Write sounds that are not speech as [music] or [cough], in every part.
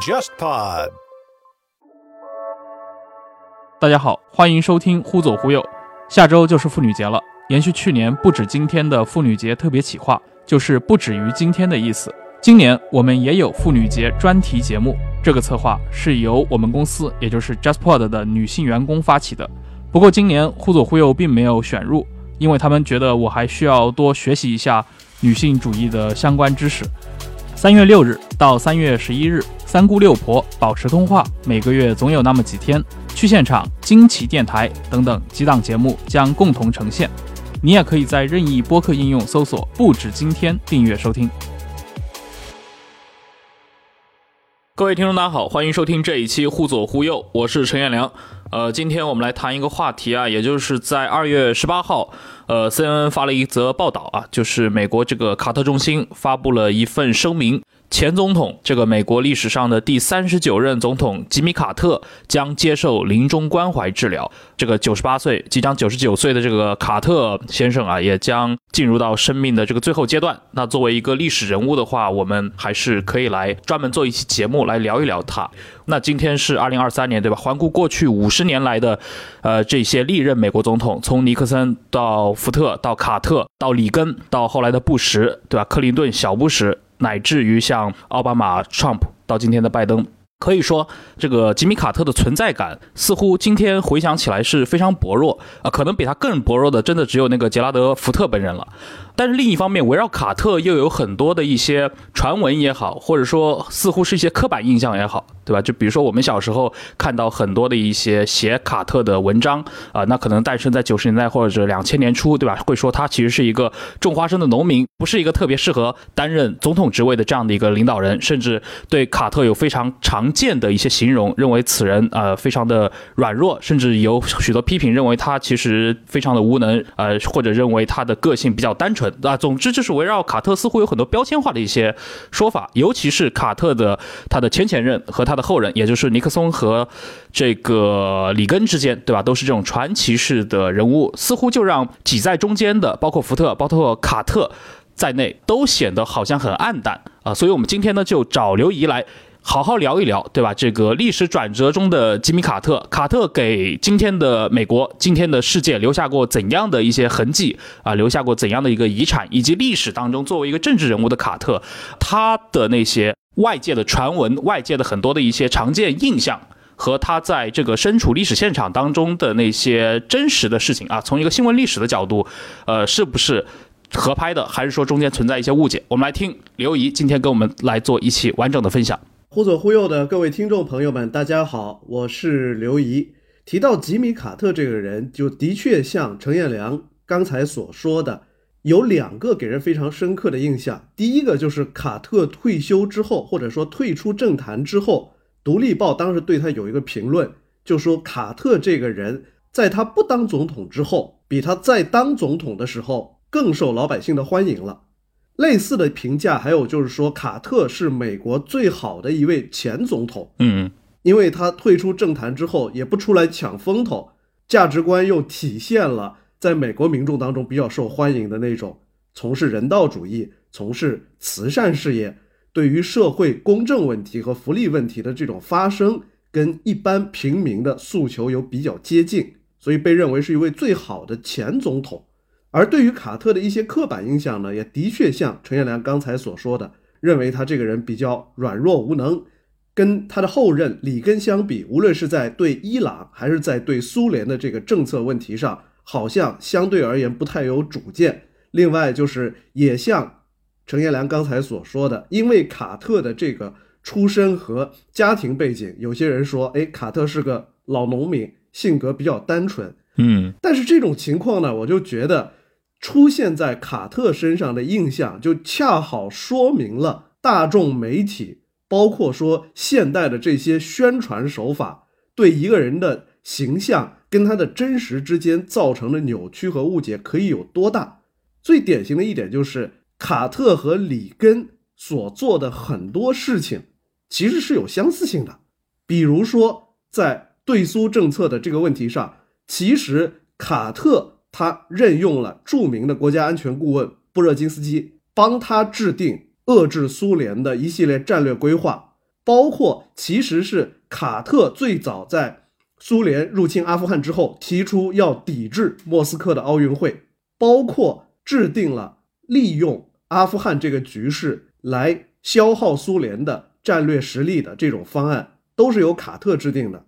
JustPod。大家好，欢迎收听《忽左忽右》。下周就是妇女节了，延续去年不止今天的妇女节特别企划，就是不止于今天的意思。今年我们也有妇女节专题节目，这个策划是由我们公司，也就是 JustPod 的女性员工发起的。不过今年《忽左忽右》并没有选入，因为他们觉得我还需要多学习一下女性主义的相关知识。三月六日到三月十一日，三姑六婆保持通话，每个月总有那么几天去现场、惊奇电台等等几档节目将共同呈现。你也可以在任意播客应用搜索“不止今天”订阅收听。各位听众，大家好，欢迎收听这一期《忽左忽右》，我是陈彦良。呃，今天我们来谈一个话题啊，也就是在二月十八号，呃，CNN 发了一则报道啊，就是美国这个卡特中心发布了一份声明。前总统，这个美国历史上的第三十九任总统吉米·卡特将接受临终关怀治疗。这个九十八岁，即将九十九岁的这个卡特先生啊，也将进入到生命的这个最后阶段。那作为一个历史人物的话，我们还是可以来专门做一期节目来聊一聊他。那今天是二零二三年，对吧？环顾过去五十年来的，呃，这些历任美国总统，从尼克森到福特，到卡特，到里根，到后来的布什，对吧？克林顿、小布什。乃至于像奥巴马、Trump 到今天的拜登，可以说这个吉米·卡特的存在感似乎今天回想起来是非常薄弱啊，可能比他更薄弱的，真的只有那个杰拉德·福特本人了。但是另一方面，围绕卡特又有很多的一些传闻也好，或者说似乎是一些刻板印象也好。对吧？就比如说我们小时候看到很多的一些写卡特的文章啊，那可能诞生在九十年代或者两千年初，对吧？会说他其实是一个种花生的农民，不是一个特别适合担任总统职位的这样的一个领导人，甚至对卡特有非常常见的一些形容，认为此人呃非常的软弱，甚至有许多批评认为他其实非常的无能，呃或者认为他的个性比较单纯啊。总之就是围绕卡特似乎有很多标签化的一些说法，尤其是卡特的他的前前任和他。的后人，也就是尼克松和这个里根之间，对吧？都是这种传奇式的人物，似乎就让挤在中间的，包括福特、包括卡特在内，都显得好像很暗淡啊。所以，我们今天呢，就找刘怡来好好聊一聊，对吧？这个历史转折中的吉米·卡特，卡特给今天的美国、今天的世界留下过怎样的一些痕迹啊？留下过怎样的一个遗产？以及历史当中作为一个政治人物的卡特，他的那些。外界的传闻，外界的很多的一些常见印象，和他在这个身处历史现场当中的那些真实的事情啊，从一个新闻历史的角度，呃，是不是合拍的，还是说中间存在一些误解？我们来听刘怡今天跟我们来做一期完整的分享。忽左忽右的各位听众朋友们，大家好，我是刘怡。提到吉米·卡特这个人，就的确像陈彦良刚才所说的。有两个给人非常深刻的印象，第一个就是卡特退休之后，或者说退出政坛之后，《独立报》当时对他有一个评论，就说卡特这个人在他不当总统之后，比他在当总统的时候更受老百姓的欢迎了。类似的评价还有就是说，卡特是美国最好的一位前总统，嗯，因为他退出政坛之后也不出来抢风头，价值观又体现了。在美国民众当中比较受欢迎的那种，从事人道主义、从事慈善事业，对于社会公正问题和福利问题的这种发声，跟一般平民的诉求有比较接近，所以被认为是一位最好的前总统。而对于卡特的一些刻板印象呢，也的确像陈彦良刚才所说的，认为他这个人比较软弱无能，跟他的后任里根相比，无论是在对伊朗还是在对苏联的这个政策问题上。好像相对而言不太有主见。另外，就是也像陈彦良刚才所说的，因为卡特的这个出身和家庭背景，有些人说，哎，卡特是个老农民，性格比较单纯。嗯，但是这种情况呢，我就觉得出现在卡特身上的印象，就恰好说明了大众媒体，包括说现代的这些宣传手法，对一个人的形象。跟他的真实之间造成的扭曲和误解可以有多大？最典型的一点就是卡特和里根所做的很多事情其实是有相似性的。比如说，在对苏政策的这个问题上，其实卡特他任用了著名的国家安全顾问布热津斯基，帮他制定遏制苏联的一系列战略规划，包括其实是卡特最早在苏联入侵阿富汗之后提出要抵制莫斯科的奥运会，包括制定了利用阿富汗这个局势来消耗苏联的战略实力的这种方案，都是由卡特制定的。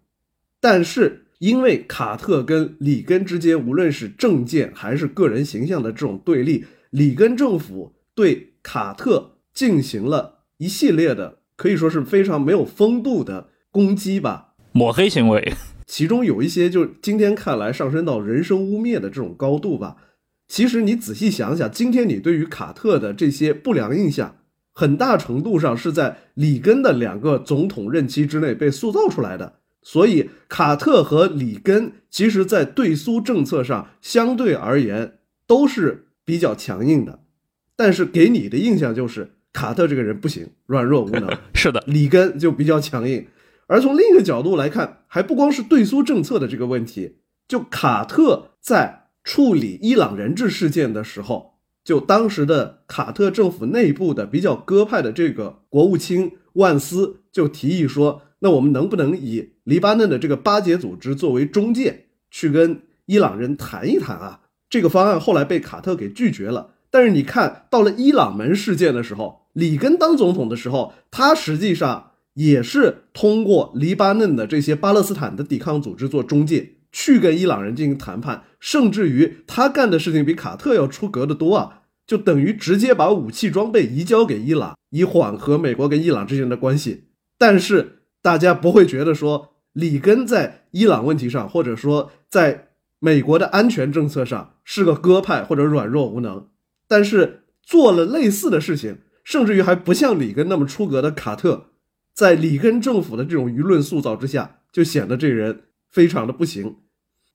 但是因为卡特跟里根之间无论是政见还是个人形象的这种对立，里根政府对卡特进行了一系列的可以说是非常没有风度的攻击吧，抹黑行为。其中有一些就今天看来上升到人身污蔑的这种高度吧。其实你仔细想想，今天你对于卡特的这些不良印象，很大程度上是在里根的两个总统任期之内被塑造出来的。所以，卡特和里根其实，在对苏政策上相对而言都是比较强硬的，但是给你的印象就是卡特这个人不行，软弱无能。[laughs] 是的，里根就比较强硬。而从另一个角度来看，还不光是对苏政策的这个问题，就卡特在处理伊朗人质事件的时候，就当时的卡特政府内部的比较鸽派的这个国务卿万斯就提议说。那我们能不能以黎巴嫩的这个巴解组织作为中介，去跟伊朗人谈一谈啊？这个方案后来被卡特给拒绝了。但是你看到了伊朗门事件的时候，里根当总统的时候，他实际上也是通过黎巴嫩的这些巴勒斯坦的抵抗组织做中介，去跟伊朗人进行谈判，甚至于他干的事情比卡特要出格的多啊！就等于直接把武器装备移交给伊朗，以缓和美国跟伊朗之间的关系。但是。大家不会觉得说里根在伊朗问题上，或者说在美国的安全政策上是个鸽派或者软弱无能，但是做了类似的事情，甚至于还不像里根那么出格的卡特，在里根政府的这种舆论塑造之下，就显得这人非常的不行。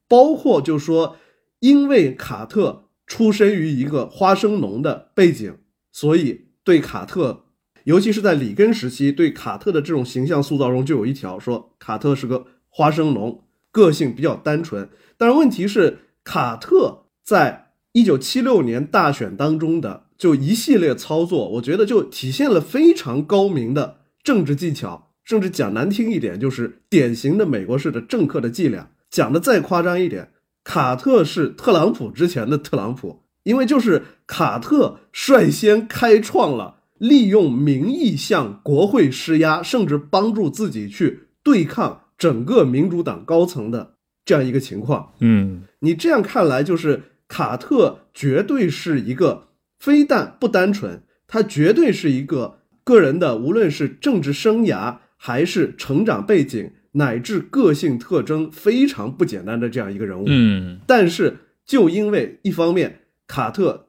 包括就说，因为卡特出身于一个花生农的背景，所以对卡特。尤其是在里根时期，对卡特的这种形象塑造中，就有一条说卡特是个花生农，个性比较单纯。但是问题是，卡特在一九七六年大选当中的就一系列操作，我觉得就体现了非常高明的政治技巧，甚至讲难听一点，就是典型的美国式的政客的伎俩。讲的再夸张一点，卡特是特朗普之前的特朗普，因为就是卡特率先开创了。利用民意向国会施压，甚至帮助自己去对抗整个民主党高层的这样一个情况。嗯，你这样看来，就是卡特绝对是一个非但不单纯，他绝对是一个个人的，无论是政治生涯还是成长背景乃至个性特征非常不简单的这样一个人物。嗯，但是就因为一方面，卡特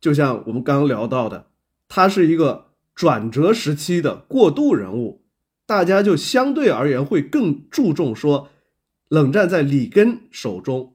就像我们刚刚聊到的。他是一个转折时期的过渡人物，大家就相对而言会更注重说，冷战在里根手中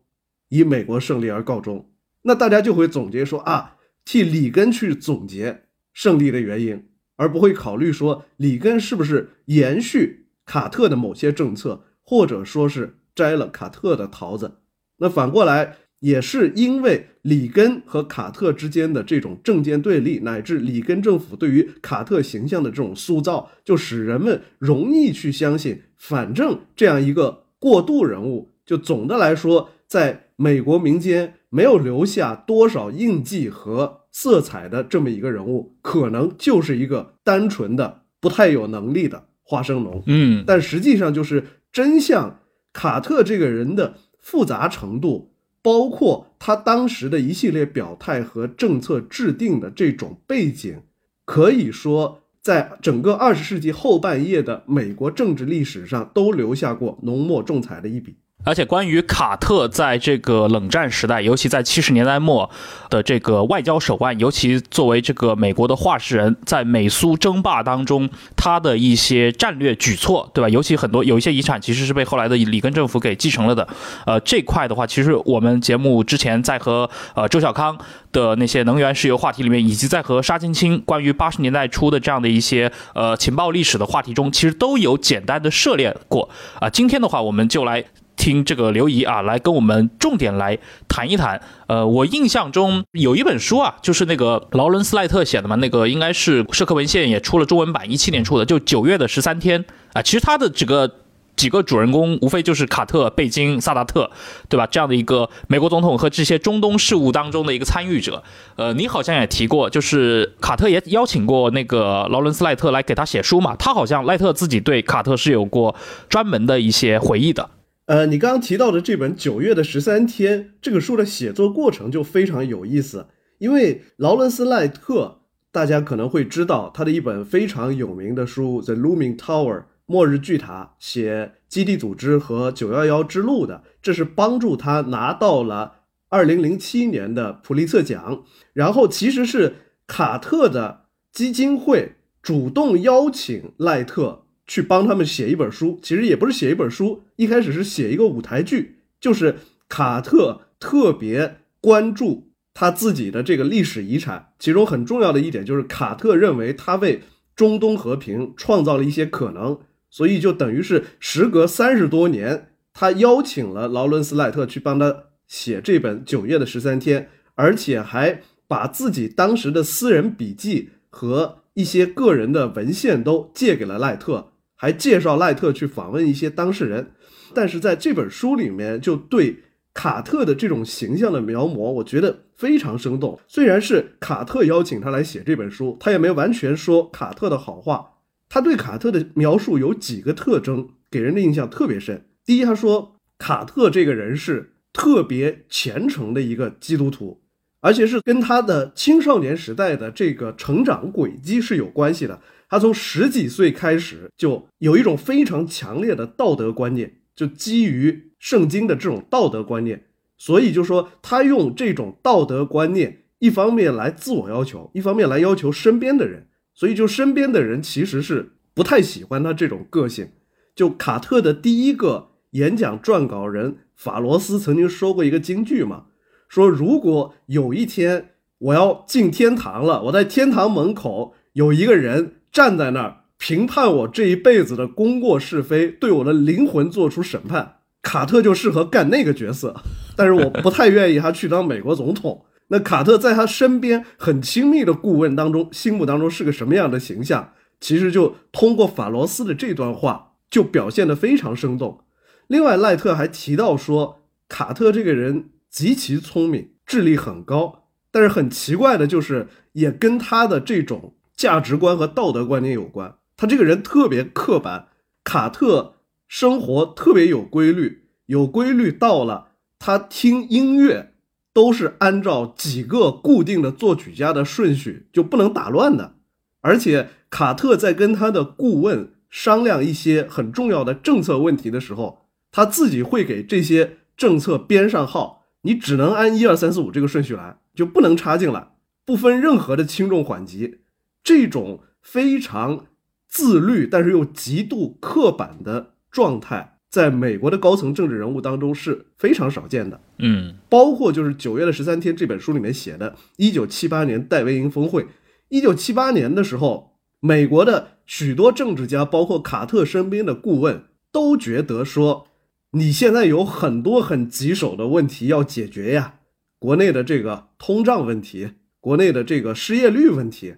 以美国胜利而告终。那大家就会总结说啊，替里根去总结胜利的原因，而不会考虑说里根是不是延续卡特的某些政策，或者说是摘了卡特的桃子。那反过来。也是因为里根和卡特之间的这种政见对立，乃至里根政府对于卡特形象的这种塑造，就使人们容易去相信，反正这样一个过渡人物，就总的来说，在美国民间没有留下多少印记和色彩的这么一个人物，可能就是一个单纯的不太有能力的花生农。嗯，但实际上就是真相，卡特这个人的复杂程度。包括他当时的一系列表态和政策制定的这种背景，可以说在整个二十世纪后半叶的美国政治历史上都留下过浓墨重彩的一笔。而且，关于卡特在这个冷战时代，尤其在七十年代末的这个外交手腕，尤其作为这个美国的话事人，在美苏争霸当中，他的一些战略举措，对吧？尤其很多有一些遗产，其实是被后来的里根政府给继承了的。呃，这块的话，其实我们节目之前在和呃周小康的那些能源石油话题里面，以及在和沙金清关于八十年代初的这样的一些呃情报历史的话题中，其实都有简单的涉猎过。啊，今天的话，我们就来。听这个刘怡啊来跟我们重点来谈一谈。呃，我印象中有一本书啊，就是那个劳伦斯赖特写的嘛，那个应该是社科文献也出了中文版，一七年出的，就九月的十三天啊。其实他的这个。几个主人公无非就是卡特、贝金、萨达特，对吧？这样的一个美国总统和这些中东事务当中的一个参与者。呃，你好像也提过，就是卡特也邀请过那个劳伦斯·赖特来给他写书嘛。他好像赖特自己对卡特是有过专门的一些回忆的。呃，你刚刚提到的这本《九月的十三天》这个书的写作过程就非常有意思，因为劳伦斯·赖特大家可能会知道他的一本非常有名的书《The Looming Tower》。末日巨塔写基地组织和九幺幺之路的，这是帮助他拿到了二零零七年的普利策奖。然后其实是卡特的基金会主动邀请赖特去帮他们写一本书，其实也不是写一本书，一开始是写一个舞台剧，就是卡特特别关注他自己的这个历史遗产，其中很重要的一点就是卡特认为他为中东和平创造了一些可能。所以就等于是时隔三十多年，他邀请了劳伦斯·赖特去帮他写这本《九月的十三天》，而且还把自己当时的私人笔记和一些个人的文献都借给了赖特，还介绍赖特去访问一些当事人。但是在这本书里面，就对卡特的这种形象的描摹，我觉得非常生动。虽然是卡特邀请他来写这本书，他也没完全说卡特的好话。他对卡特的描述有几个特征，给人的印象特别深。第一，他说卡特这个人是特别虔诚的一个基督徒，而且是跟他的青少年时代的这个成长轨迹是有关系的。他从十几岁开始就有一种非常强烈的道德观念，就基于圣经的这种道德观念，所以就说他用这种道德观念，一方面来自我要求，一方面来要求身边的人。所以，就身边的人其实是不太喜欢他这种个性。就卡特的第一个演讲撰稿人法罗斯曾经说过一个金句嘛，说如果有一天我要进天堂了，我在天堂门口有一个人站在那儿评判我这一辈子的功过是非，对我的灵魂做出审判，卡特就适合干那个角色。[laughs] 但是我不太愿意他去当美国总统。那卡特在他身边很亲密的顾问当中，心目当中是个什么样的形象？其实就通过法罗斯的这段话，就表现得非常生动。另外，赖特还提到说，卡特这个人极其聪明，智力很高，但是很奇怪的就是，也跟他的这种价值观和道德观念有关。他这个人特别刻板，卡特生活特别有规律，有规律到了他听音乐。都是按照几个固定的作曲家的顺序，就不能打乱的。而且卡特在跟他的顾问商量一些很重要的政策问题的时候，他自己会给这些政策编上号，你只能按一二三四五这个顺序来，就不能插进来，不分任何的轻重缓急。这种非常自律，但是又极度刻板的状态。在美国的高层政治人物当中是非常少见的，嗯，包括就是《九月的十三天》这本书里面写的，一九七八年戴维营峰会，一九七八年的时候，美国的许多政治家，包括卡特身边的顾问，都觉得说，你现在有很多很棘手的问题要解决呀，国内的这个通胀问题，国内的这个失业率问题，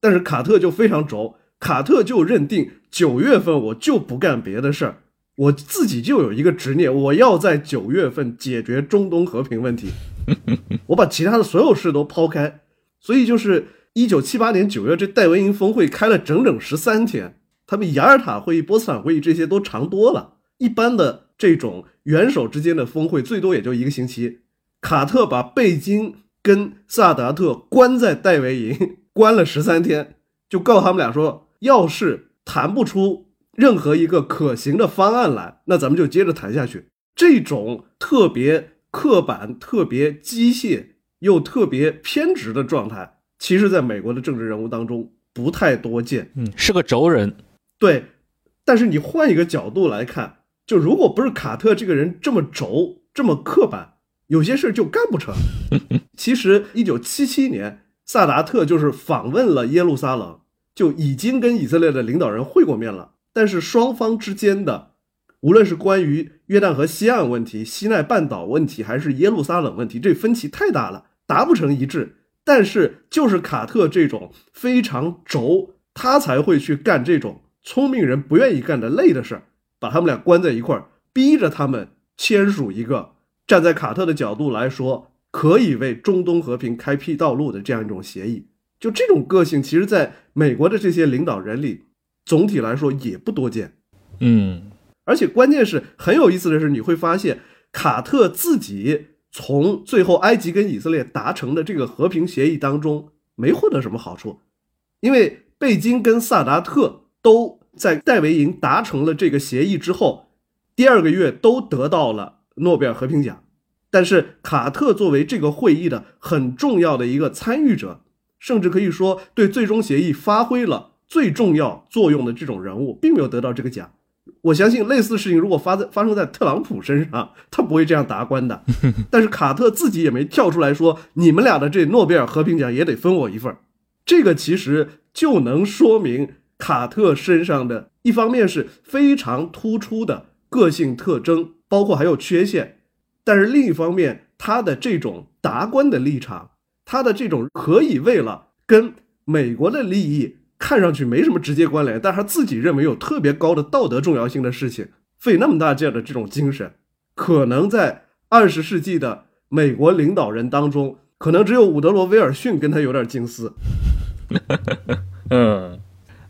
但是卡特就非常轴，卡特就认定九月份我就不干别的事儿。我自己就有一个执念，我要在九月份解决中东和平问题。[laughs] 我把其他的所有事都抛开，所以就是一九七八年九月，这戴维营峰会开了整整十三天，他比雅尔塔会议、波茨坦会议这些都长多了。一般的这种元首之间的峰会，最多也就一个星期。卡特把贝金跟萨达特关在戴维营，关了十三天，就告诉他们俩说，要是谈不出。任何一个可行的方案来，那咱们就接着谈下去。这种特别刻板、特别机械又特别偏执的状态，其实在美国的政治人物当中不太多见。嗯，是个轴人。对，但是你换一个角度来看，就如果不是卡特这个人这么轴、这么刻板，有些事就干不成。[laughs] 其实，一九七七年，萨达特就是访问了耶路撒冷，就已经跟以色列的领导人会过面了。但是双方之间的，无论是关于约旦河西岸问题、西奈半岛问题，还是耶路撒冷问题，这分歧太大了，达不成一致。但是就是卡特这种非常轴，他才会去干这种聪明人不愿意干的累的事儿，把他们俩关在一块儿，逼着他们签署一个站在卡特的角度来说可以为中东和平开辟道路的这样一种协议。就这种个性，其实在美国的这些领导人里，总体来说也不多见。嗯，而且关键是很有意思的是，你会发现卡特自己。从最后埃及跟以色列达成的这个和平协议当中没获得什么好处，因为贝金跟萨达特都在戴维营达成了这个协议之后，第二个月都得到了诺贝尔和平奖。但是卡特作为这个会议的很重要的一个参与者，甚至可以说对最终协议发挥了最重要作用的这种人物，并没有得到这个奖。我相信类似的事情如果发在发生在特朗普身上，他不会这样达观的。[laughs] 但是卡特自己也没跳出来说，你们俩的这诺贝尔和平奖也得分我一份这个其实就能说明卡特身上的一方面是非常突出的个性特征，包括还有缺陷。但是另一方面，他的这种达官的立场，他的这种可以为了跟美国的利益。看上去没什么直接关联，但他自己认为有特别高的道德重要性的事情，费那么大劲的这种精神，可能在二十世纪的美国领导人当中，可能只有伍德罗·威尔逊跟他有点近似。嗯。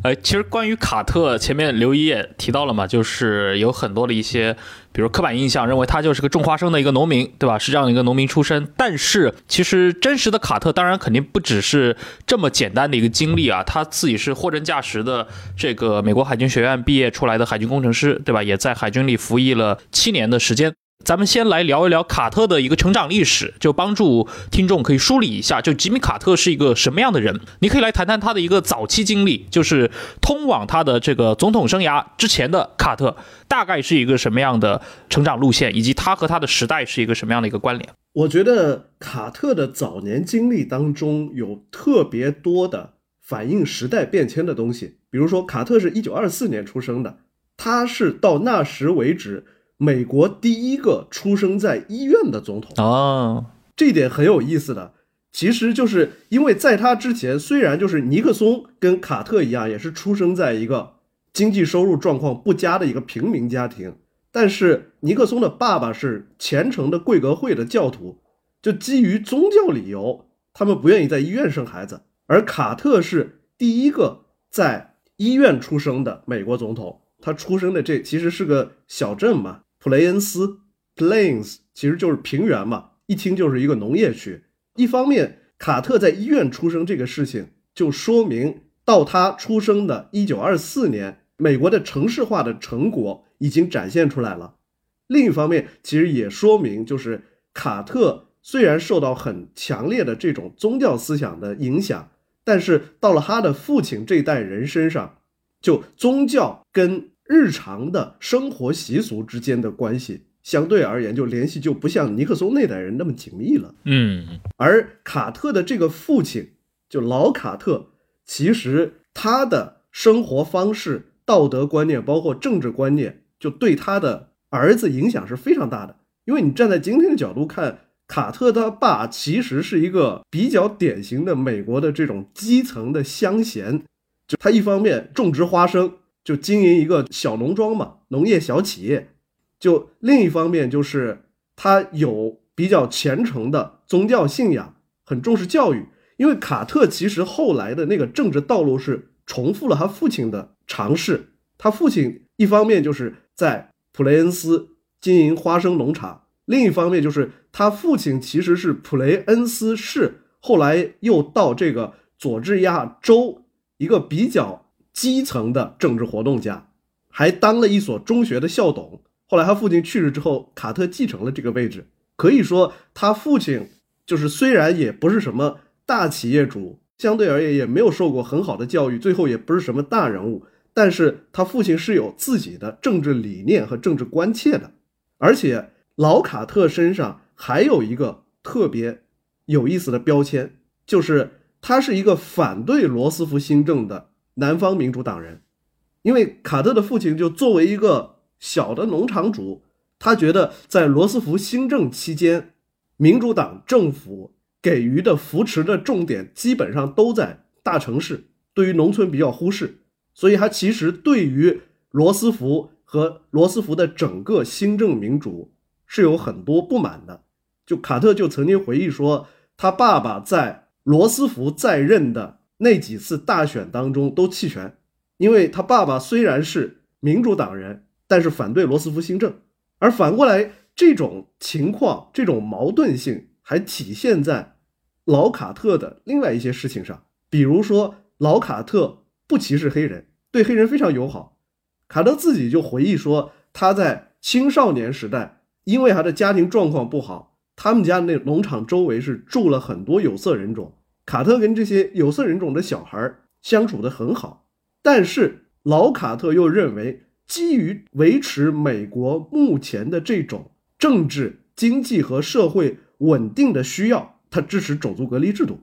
呃，其实关于卡特，前面刘一也提到了嘛，就是有很多的一些，比如刻板印象，认为他就是个种花生的一个农民，对吧？是这样的一个农民出身。但是其实真实的卡特，当然肯定不只是这么简单的一个经历啊，他自己是货真价实的这个美国海军学院毕业出来的海军工程师，对吧？也在海军里服役了七年的时间。咱们先来聊一聊卡特的一个成长历史，就帮助听众可以梳理一下，就吉米·卡特是一个什么样的人。你可以来谈谈他的一个早期经历，就是通往他的这个总统生涯之前的卡特，大概是一个什么样的成长路线，以及他和他的时代是一个什么样的一个关联。我觉得卡特的早年经历当中有特别多的反映时代变迁的东西，比如说卡特是一九二四年出生的，他是到那时为止。美国第一个出生在医院的总统啊，这一点很有意思的，其实就是因为在他之前，虽然就是尼克松跟卡特一样，也是出生在一个经济收入状况不佳的一个平民家庭，但是尼克松的爸爸是虔诚的贵格会的教徒，就基于宗教理由，他们不愿意在医院生孩子，而卡特是第一个在医院出生的美国总统，他出生的这其实是个小镇嘛。普雷恩斯 （Plains） 其实就是平原嘛，一听就是一个农业区。一方面，卡特在医院出生这个事情，就说明到他出生的1924年，美国的城市化的成果已经展现出来了。另一方面，其实也说明，就是卡特虽然受到很强烈的这种宗教思想的影响，但是到了他的父亲这一代人身上，就宗教跟日常的生活习俗之间的关系，相对而言就联系就不像尼克松那代人那么紧密了。嗯，而卡特的这个父亲，就老卡特，其实他的生活方式、道德观念，包括政治观念，就对他的儿子影响是非常大的。因为你站在今天的角度看，卡特他爸其实是一个比较典型的美国的这种基层的乡贤，就他一方面种植花生。就经营一个小农庄嘛，农业小企业。就另一方面，就是他有比较虔诚的宗教信仰，很重视教育。因为卡特其实后来的那个政治道路是重复了他父亲的尝试。他父亲一方面就是在普雷恩斯经营花生农场，另一方面就是他父亲其实是普雷恩斯市，后来又到这个佐治亚州一个比较。基层的政治活动家，还当了一所中学的校董。后来他父亲去世之后，卡特继承了这个位置。可以说，他父亲就是虽然也不是什么大企业主，相对而言也没有受过很好的教育，最后也不是什么大人物。但是他父亲是有自己的政治理念和政治关切的。而且老卡特身上还有一个特别有意思的标签，就是他是一个反对罗斯福新政的。南方民主党人，因为卡特的父亲就作为一个小的农场主，他觉得在罗斯福新政期间，民主党政府给予的扶持的重点基本上都在大城市，对于农村比较忽视，所以他其实对于罗斯福和罗斯福的整个新政民主是有很多不满的。就卡特就曾经回忆说，他爸爸在罗斯福在任的那几次大选当中都弃权，因为他爸爸虽然是民主党人，但是反对罗斯福新政。而反过来，这种情况、这种矛盾性还体现在老卡特的另外一些事情上。比如说，老卡特不歧视黑人，对黑人非常友好。卡特自己就回忆说，他在青少年时代，因为他的家庭状况不好，他们家那农场周围是住了很多有色人种。卡特跟这些有色人种的小孩相处的很好，但是老卡特又认为。基于维持美国目前的这种政治、经济和社会稳定的需要，他支持种族隔离制度。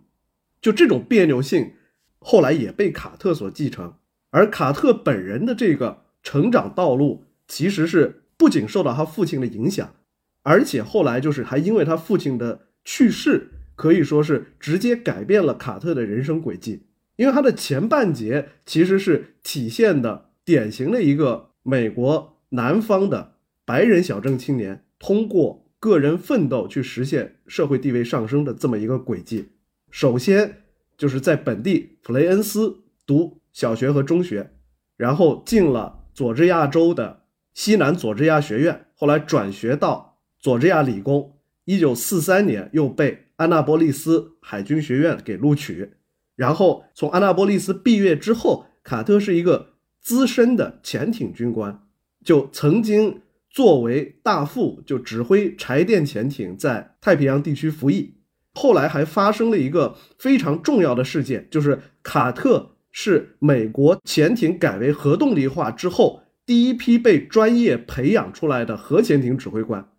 就这种别扭性，后来也被卡特所继承。而卡特本人的这个成长道路，其实是不仅受到他父亲的影响，而且后来就是还因为他父亲的去世，可以说是直接改变了卡特的人生轨迹。因为他的前半截其实是体现的典型的一个。美国南方的白人小镇青年通过个人奋斗去实现社会地位上升的这么一个轨迹，首先就是在本地普雷恩斯读小学和中学，然后进了佐治亚州的西南佐治亚学院，后来转学到佐治亚理工，一九四三年又被安纳波利斯海军学院给录取，然后从安纳波利斯毕业之后，卡特是一个。资深的潜艇军官，就曾经作为大副，就指挥柴电潜艇在太平洋地区服役。后来还发生了一个非常重要的事件，就是卡特是美国潜艇改为核动力化之后第一批被专业培养出来的核潜艇指挥官。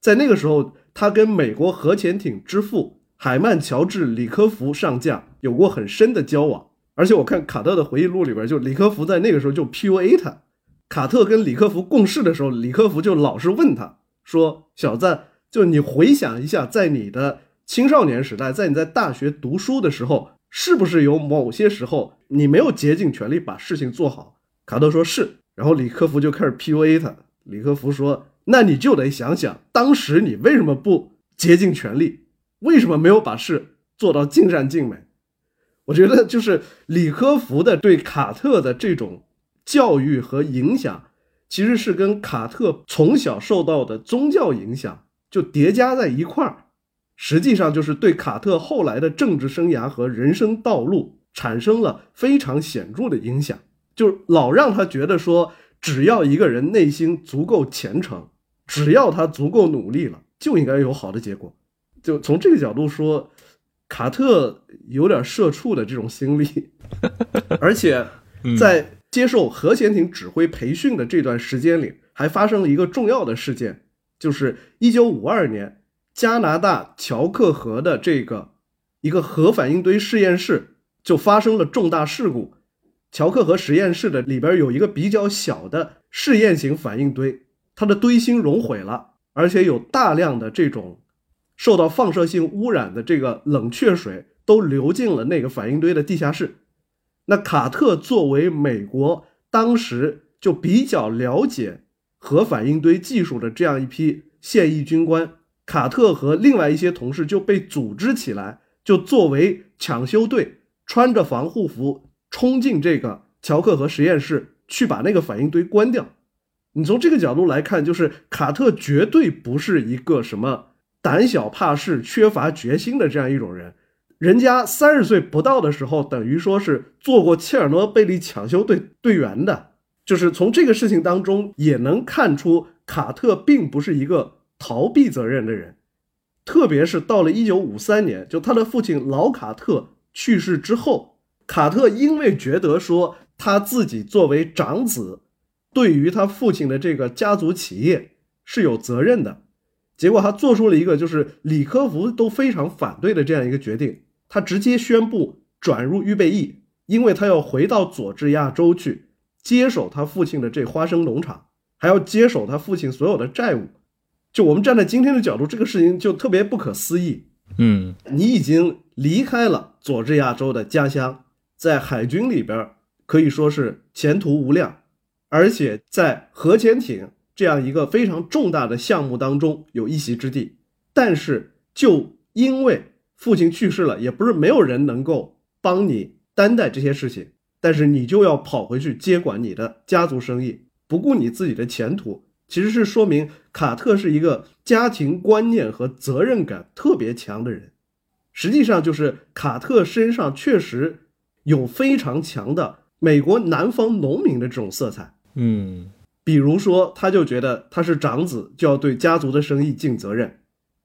在那个时候，他跟美国核潜艇之父海曼乔治里科夫上将有过很深的交往。而且我看卡特的回忆录里边，就李科福在那个时候就 PUA 他。卡特跟李科福共事的时候，李科福就老是问他说：“小子，就你回想一下，在你的青少年时代，在你在大学读书的时候，是不是有某些时候你没有竭尽全力把事情做好？”卡特说是。然后李科福就开始 PUA 他。李科福说：“那你就得想想，当时你为什么不竭尽全力？为什么没有把事做到尽善尽美？”我觉得就是李科福的对卡特的这种教育和影响，其实是跟卡特从小受到的宗教影响就叠加在一块儿，实际上就是对卡特后来的政治生涯和人生道路产生了非常显著的影响。就老让他觉得说，只要一个人内心足够虔诚，只要他足够努力了，就应该有好的结果。就从这个角度说。卡特有点社畜的这种心理，[laughs] 而且在接受核潜艇指挥培训的这段时间里，还发生了一个重要的事件，就是一九五二年加拿大乔克河的这个一个核反应堆实验室就发生了重大事故。乔克河实验室的里边有一个比较小的试验型反应堆，它的堆芯熔毁了，而且有大量的这种。受到放射性污染的这个冷却水都流进了那个反应堆的地下室。那卡特作为美国当时就比较了解核反应堆技术的这样一批现役军官，卡特和另外一些同事就被组织起来，就作为抢修队，穿着防护服冲进这个乔克河实验室，去把那个反应堆关掉。你从这个角度来看，就是卡特绝对不是一个什么。胆小怕事、缺乏决心的这样一种人，人家三十岁不到的时候，等于说是做过切尔诺贝利抢修队队员的，就是从这个事情当中也能看出卡特并不是一个逃避责任的人。特别是到了一九五三年，就他的父亲老卡特去世之后，卡特因为觉得说他自己作为长子，对于他父亲的这个家族企业是有责任的。结果他做出了一个就是李科福都非常反对的这样一个决定，他直接宣布转入预备役，因为他要回到佐治亚州去接手他父亲的这花生农场，还要接手他父亲所有的债务。就我们站在今天的角度，这个事情就特别不可思议。嗯，你已经离开了佐治亚州的家乡，在海军里边可以说是前途无量，而且在核潜艇这样一个非常重大的项目当中有一席之地。但是就因为父亲去世了，也不是没有人能够帮你担待这些事情，但是你就要跑回去接管你的家族生意，不顾你自己的前途。其实是说明卡特是一个家庭观念和责任感特别强的人。实际上，就是卡特身上确实有非常强的美国南方农民的这种色彩。嗯，比如说，他就觉得他是长子，就要对家族的生意尽责任；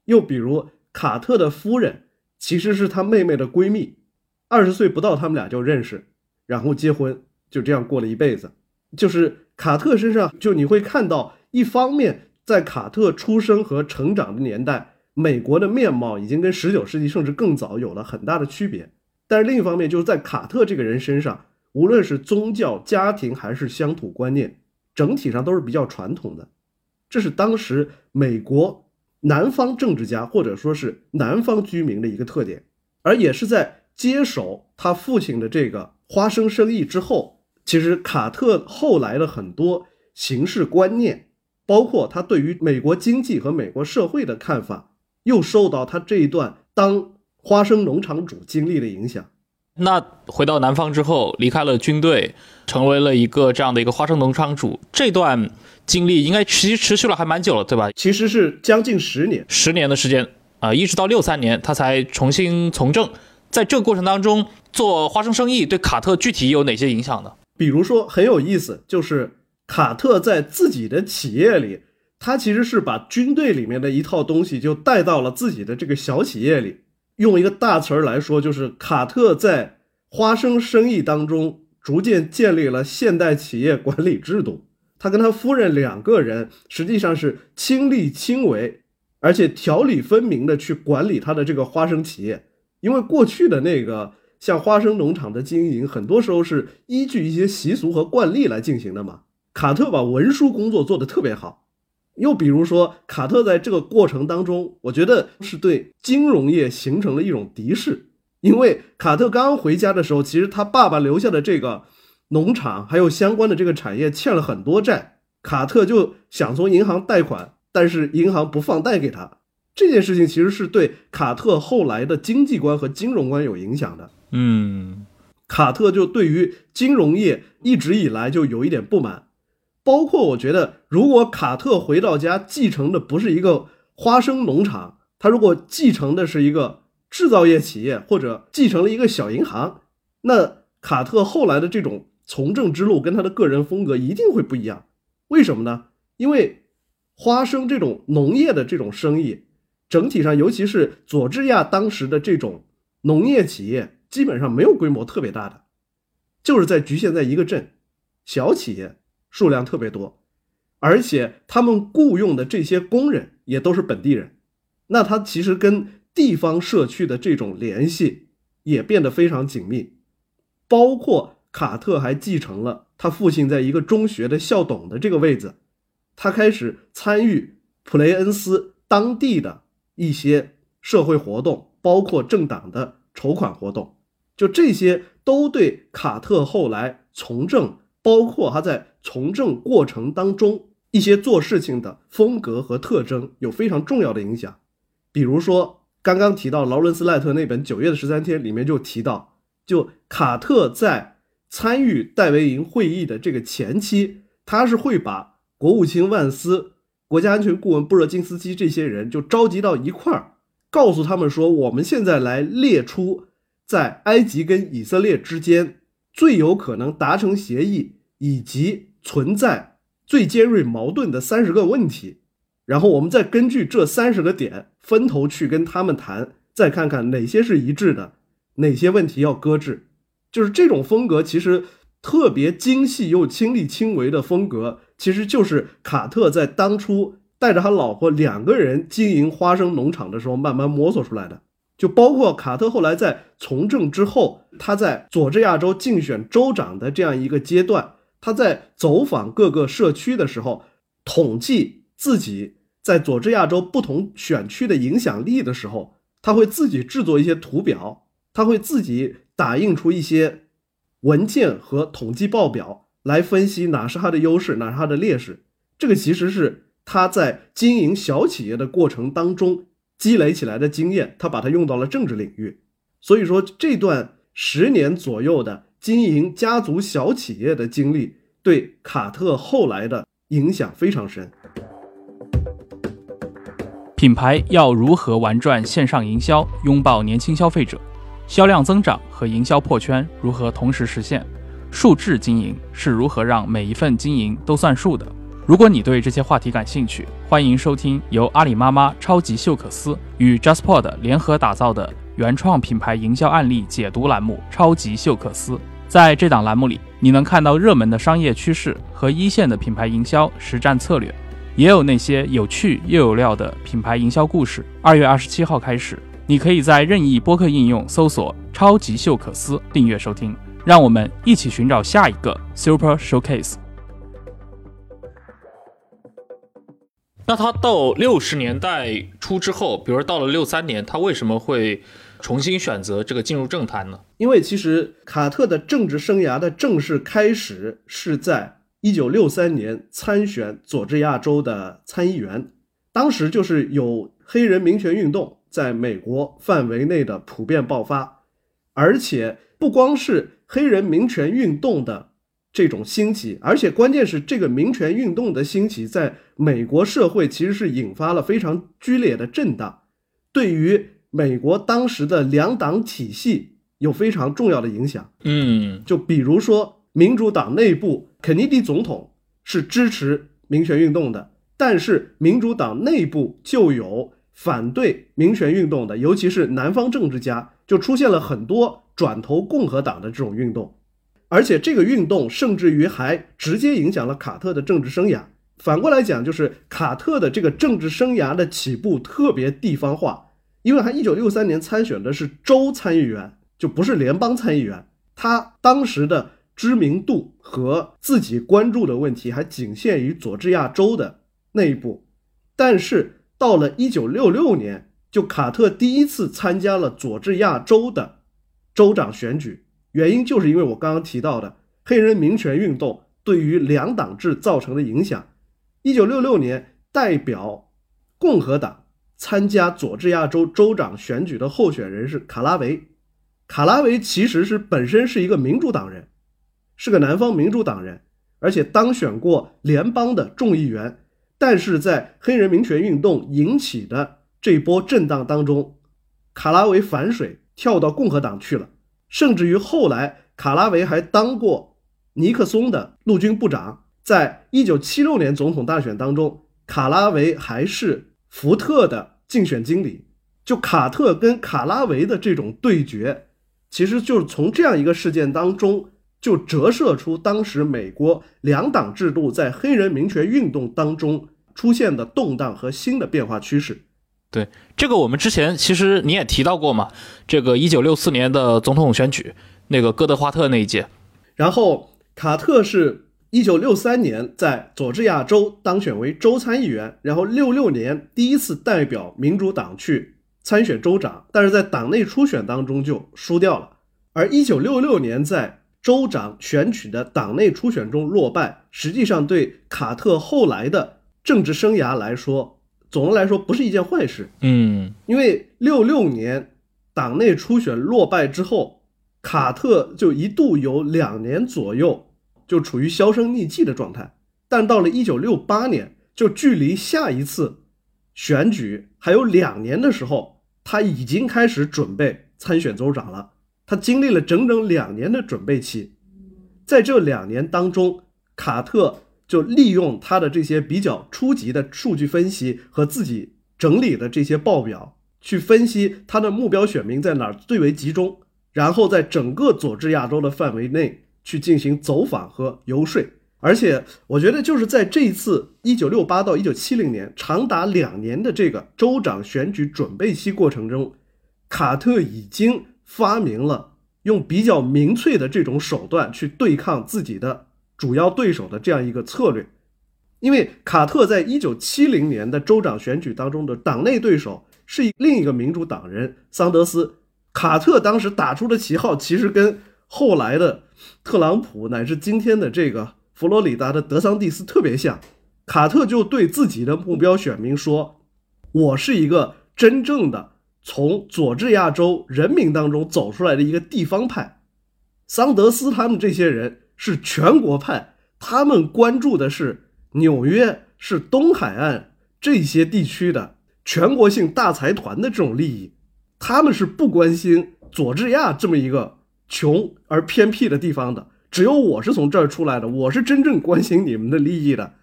又比如，卡特的夫人其实是他妹妹的闺蜜，二十岁不到，他们俩就认识，然后结婚，就这样过了一辈子。就是卡特身上，就你会看到。一方面，在卡特出生和成长的年代，美国的面貌已经跟十九世纪甚至更早有了很大的区别。但是另一方面，就是在卡特这个人身上，无论是宗教、家庭还是乡土观念，整体上都是比较传统的。这是当时美国南方政治家或者说是南方居民的一个特点。而也是在接手他父亲的这个花生生意之后，其实卡特后来的很多形式观念。包括他对于美国经济和美国社会的看法，又受到他这一段当花生农场主经历的影响。那回到南方之后，离开了军队，成为了一个这样的一个花生农场主，这段经历应该持持续了还蛮久了，对吧？其实是将近十年，十年的时间啊，一直到六三年他才重新从政。在这个过程当中，做花生生意对卡特具体有哪些影响呢？比如说很有意思，就是。卡特在自己的企业里，他其实是把军队里面的一套东西就带到了自己的这个小企业里。用一个大词儿来说，就是卡特在花生生意当中逐渐建立了现代企业管理制度。他跟他夫人两个人实际上是亲力亲为，而且条理分明的去管理他的这个花生企业。因为过去的那个像花生农场的经营，很多时候是依据一些习俗和惯例来进行的嘛。卡特把文书工作做得特别好，又比如说，卡特在这个过程当中，我觉得是对金融业形成了一种敌视，因为卡特刚回家的时候，其实他爸爸留下的这个农场还有相关的这个产业欠了很多债，卡特就想从银行贷款，但是银行不放贷给他，这件事情其实是对卡特后来的经济观和金融观有影响的。嗯，卡特就对于金融业一直以来就有一点不满。包括我觉得，如果卡特回到家继承的不是一个花生农场，他如果继承的是一个制造业企业，或者继承了一个小银行，那卡特后来的这种从政之路跟他的个人风格一定会不一样。为什么呢？因为花生这种农业的这种生意，整体上，尤其是佐治亚当时的这种农业企业，基本上没有规模特别大的，就是在局限在一个镇，小企业。数量特别多，而且他们雇佣的这些工人也都是本地人，那他其实跟地方社区的这种联系也变得非常紧密。包括卡特还继承了他父亲在一个中学的校董的这个位子，他开始参与普雷恩斯当地的一些社会活动，包括政党的筹款活动，就这些都对卡特后来从政。包括他在从政过程当中一些做事情的风格和特征有非常重要的影响，比如说刚刚提到劳伦斯·赖特那本《九月的十三天》里面就提到，就卡特在参与戴维营会议的这个前期，他是会把国务卿万斯、国家安全顾问布热津斯基这些人就召集到一块儿，告诉他们说，我们现在来列出在埃及跟以色列之间。最有可能达成协议以及存在最尖锐矛盾的三十个问题，然后我们再根据这三十个点分头去跟他们谈，再看看哪些是一致的，哪些问题要搁置。就是这种风格，其实特别精细又亲力亲为的风格，其实就是卡特在当初带着他老婆两个人经营花生农场的时候慢慢摸索出来的。就包括卡特后来在从政之后，他在佐治亚州竞选州长的这样一个阶段，他在走访各个社区的时候，统计自己在佐治亚州不同选区的影响力的时候，他会自己制作一些图表，他会自己打印出一些文件和统计报表来分析哪是他的优势，哪是他的劣势。这个其实是他在经营小企业的过程当中积累起来的经验，他把它用到了政治领域。所以说，这段十年左右的经营家族小企业的经历，对卡特后来的影响非常深。品牌要如何玩转线上营销，拥抱年轻消费者？销量增长和营销破圈如何同时实现？数字经营是如何让每一份经营都算数的？如果你对这些话题感兴趣，欢迎收听由阿里妈妈超级秀可思与 JustPod 联合打造的原创品牌营销案例解读栏目《超级秀可思》。在这档栏目里，你能看到热门的商业趋势和一线的品牌营销实战策略。也有那些有趣又有料的品牌营销故事。二月二十七号开始，你可以在任意播客应用搜索“超级秀可思”订阅收听。让我们一起寻找下一个 Super Showcase。那他到六十年代初之后，比如到了六三年，他为什么会重新选择这个进入政坛呢？因为其实卡特的政治生涯的正式开始是在。一九六三年参选佐治亚州的参议员，当时就是有黑人民权运动在美国范围内的普遍爆发，而且不光是黑人民权运动的这种兴起，而且关键是这个民权运动的兴起，在美国社会其实是引发了非常剧烈的震荡，对于美国当时的两党体系有非常重要的影响。嗯，就比如说。民主党内部，肯尼迪总统是支持民权运动的，但是民主党内部就有反对民权运动的，尤其是南方政治家，就出现了很多转投共和党的这种运动，而且这个运动甚至于还直接影响了卡特的政治生涯。反过来讲，就是卡特的这个政治生涯的起步特别地方化，因为他一九六三年参选的是州参议员，就不是联邦参议员，他当时的。知名度和自己关注的问题还仅限于佐治亚州的内部，但是到了一九六六年，就卡特第一次参加了佐治亚州的州长选举，原因就是因为我刚刚提到的黑人民权运动对于两党制造成的影响。一九六六年，代表共和党参加佐治亚州州长选举的候选人是卡拉维，卡拉维其实是本身是一个民主党人。是个南方民主党人，而且当选过联邦的众议员，但是在黑人民权运动引起的这波震荡当中，卡拉维反水跳到共和党去了，甚至于后来卡拉维还当过尼克松的陆军部长，在一九七六年总统大选当中，卡拉维还是福特的竞选经理。就卡特跟卡拉维的这种对决，其实就是从这样一个事件当中。就折射出当时美国两党制度在黑人民权运动当中出现的动荡和新的变化趋势。对这个，我们之前其实你也提到过嘛，这个一九六四年的总统选举，那个哥德华特那一届。然后卡特是一九六三年在佐治亚州当选为州参议员，然后六六年第一次代表民主党去参选州长，但是在党内初选当中就输掉了。而一九六六年在州长选举的党内初选中落败，实际上对卡特后来的政治生涯来说，总的来说不是一件坏事。嗯，因为六六年党内初选落败之后，卡特就一度有两年左右就处于销声匿迹的状态。但到了一九六八年，就距离下一次选举还有两年的时候，他已经开始准备参选州长了。他经历了整整两年的准备期，在这两年当中，卡特就利用他的这些比较初级的数据分析和自己整理的这些报表，去分析他的目标选民在哪儿最为集中，然后在整个佐治亚州的范围内去进行走访和游说。而且，我觉得就是在这一次一九六八到一九七零年长达两年的这个州长选举准备期过程中，卡特已经。发明了用比较民粹的这种手段去对抗自己的主要对手的这样一个策略，因为卡特在一九七零年的州长选举当中的党内对手是另一个民主党人桑德斯。卡特当时打出的旗号其实跟后来的特朗普乃至今天的这个佛罗里达的德桑蒂斯特别像。卡特就对自己的目标选民说：“我是一个真正的从佐治亚州人民当中走出来的一个地方派。”桑德斯他们这些人是全国派，他们关注的是纽约、是东海岸这些地区的全国性大财团的这种利益，他们是不关心佐治亚这么一个穷而偏僻的地方的。只有我是从这儿出来的，我是真正关心你们的利益的。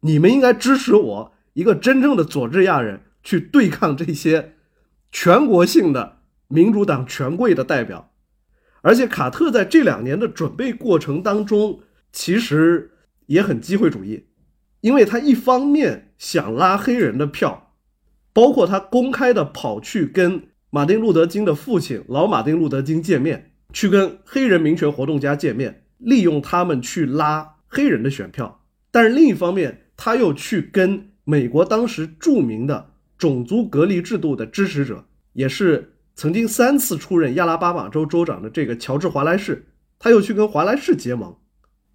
你们应该支持我一个真正的佐治亚人去对抗这些全国性的民主党权贵的代表。而且卡特在这两年的准备过程当中，其实也很机会主义，因为他一方面想拉黑人的票，包括他公开的跑去跟马丁路德金的父亲老马丁路德金见面，去跟黑人民权活动家见面，利用他们去拉黑人的选票。但是另一方面，他又去跟美国当时著名的种族隔离制度的支持者，也是。曾经三次出任亚拉巴马州州长的这个乔治·华莱士，他又去跟华莱士结盟。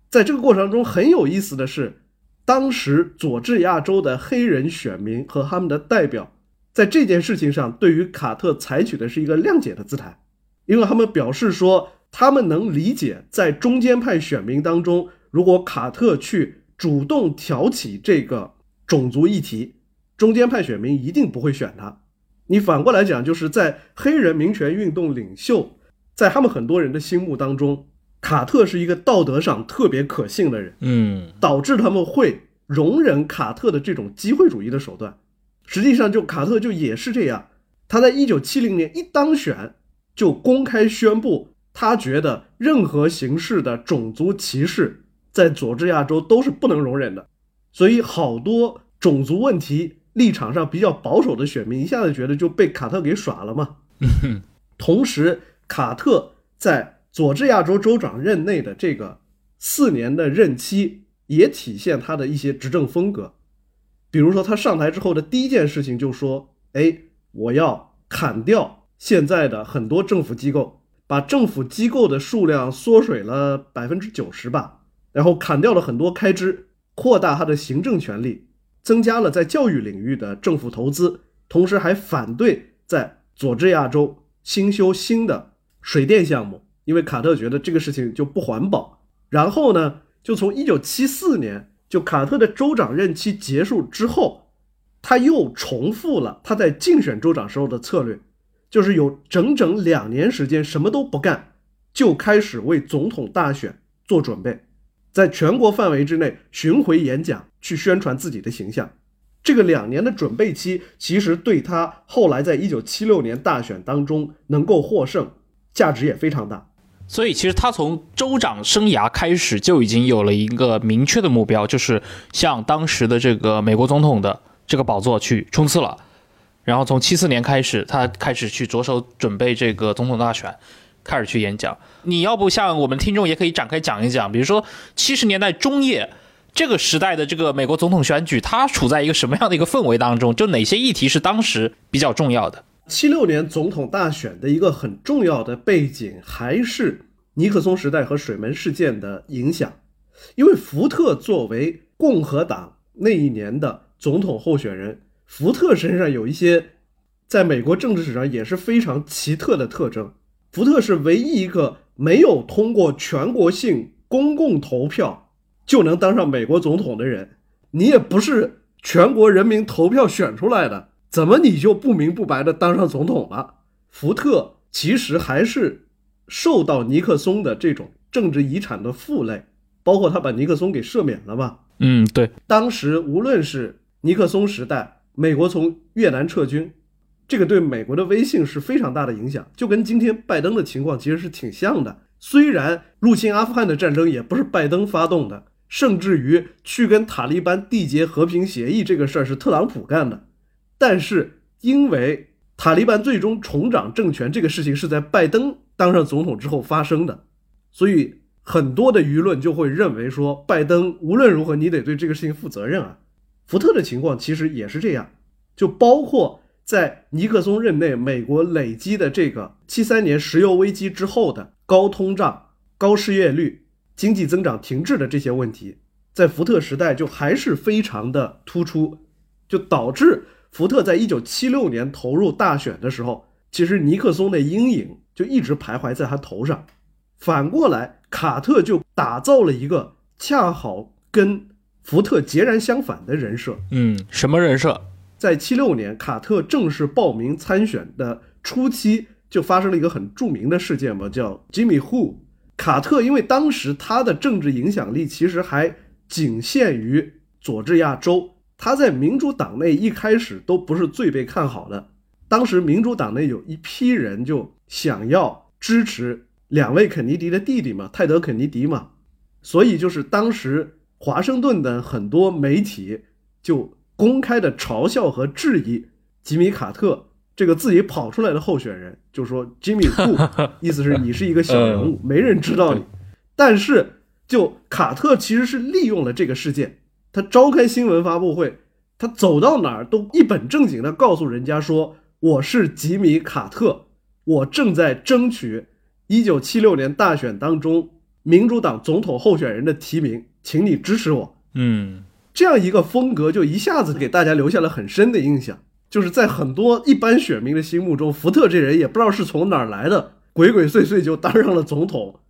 在这个过程中，很有意思的是，当时佐治亚州的黑人选民和他们的代表，在这件事情上对于卡特采取的是一个谅解的姿态，因为他们表示说，他们能理解在中间派选民当中，如果卡特去主动挑起这个种族议题，中间派选民一定不会选他。你反过来讲，就是在黑人民权运动领袖，在他们很多人的心目当中，卡特是一个道德上特别可信的人，嗯，导致他们会容忍卡特的这种机会主义的手段。实际上，就卡特就也是这样，他在一九七零年一当选，就公开宣布，他觉得任何形式的种族歧视在佐治亚州都是不能容忍的，所以好多种族问题。立场上比较保守的选民一下子觉得就被卡特给耍了嘛。[laughs] 同时，卡特在佐治亚州州长任内的这个四年的任期，也体现他的一些执政风格。比如说，他上台之后的第一件事情就说：“哎，我要砍掉现在的很多政府机构，把政府机构的数量缩水了百分之九十吧，然后砍掉了很多开支，扩大他的行政权力。”增加了在教育领域的政府投资，同时还反对在佐治亚州新修新的水电项目，因为卡特觉得这个事情就不环保。然后呢，就从一九七四年，就卡特的州长任期结束之后，他又重复了他在竞选州长时候的策略，就是有整整两年时间什么都不干，就开始为总统大选做准备。在全国范围之内巡回演讲，去宣传自己的形象。这个两年的准备期，其实对他后来在一九七六年大选当中能够获胜，价值也非常大。所以，其实他从州长生涯开始就已经有了一个明确的目标，就是向当时的这个美国总统的这个宝座去冲刺了。然后从七四年开始，他开始去着手准备这个总统大选。开始去演讲，你要不像我们听众也可以展开讲一讲，比如说七十年代中叶这个时代的这个美国总统选举，它处在一个什么样的一个氛围当中？就哪些议题是当时比较重要的？七六年总统大选的一个很重要的背景还是尼克松时代和水门事件的影响，因为福特作为共和党那一年的总统候选人，福特身上有一些在美国政治史上也是非常奇特的特征。福特是唯一一个没有通过全国性公共投票就能当上美国总统的人。你也不是全国人民投票选出来的，怎么你就不明不白的当上总统了？福特其实还是受到尼克松的这种政治遗产的负累，包括他把尼克松给赦免了嘛？嗯，对。当时无论是尼克松时代，美国从越南撤军。这个对美国的威信是非常大的影响，就跟今天拜登的情况其实是挺像的。虽然入侵阿富汗的战争也不是拜登发动的，甚至于去跟塔利班缔结和平协议这个事儿是特朗普干的，但是因为塔利班最终重掌政权这个事情是在拜登当上总统之后发生的，所以很多的舆论就会认为说，拜登无论如何你得对这个事情负责任啊。福特的情况其实也是这样，就包括在尼克松任内，美国累积的这个七三年石油危机之后的高通胀、高失业率、经济增长停滞的这些问题，在福特时代就还是非常的突出，就导致福特在一九七六年投入大选的时候，其实尼克松的阴影就一直徘徊在他头上。反过来，卡特就打造了一个恰好跟福特截然相反的人设。嗯，什么人设？在七六年卡特正式报名参选的初期，就发生了一个很著名的事件嘛，叫吉米·胡。卡特因为当时他的政治影响力其实还仅限于佐治亚州，他在民主党内一开始都不是最被看好的。当时民主党内有一批人就想要支持。两位肯尼迪的弟弟嘛，泰德·肯尼迪嘛，所以就是当时华盛顿的很多媒体就公开的嘲笑和质疑吉米·卡特这个自己跑出来的候选人，就说吉米库，意思是你是一个小人物，没人知道你。但是就卡特其实是利用了这个事件，他召开新闻发布会，他走到哪儿都一本正经的告诉人家说我是吉米·卡特，我正在争取。1976年大选当中，民主党总统候选人的提名，请你支持我。嗯，这样一个风格就一下子给大家留下了很深的印象。就是在很多一般选民的心目中，福特这人也不知道是从哪儿来的，鬼鬼祟祟就当上了总统。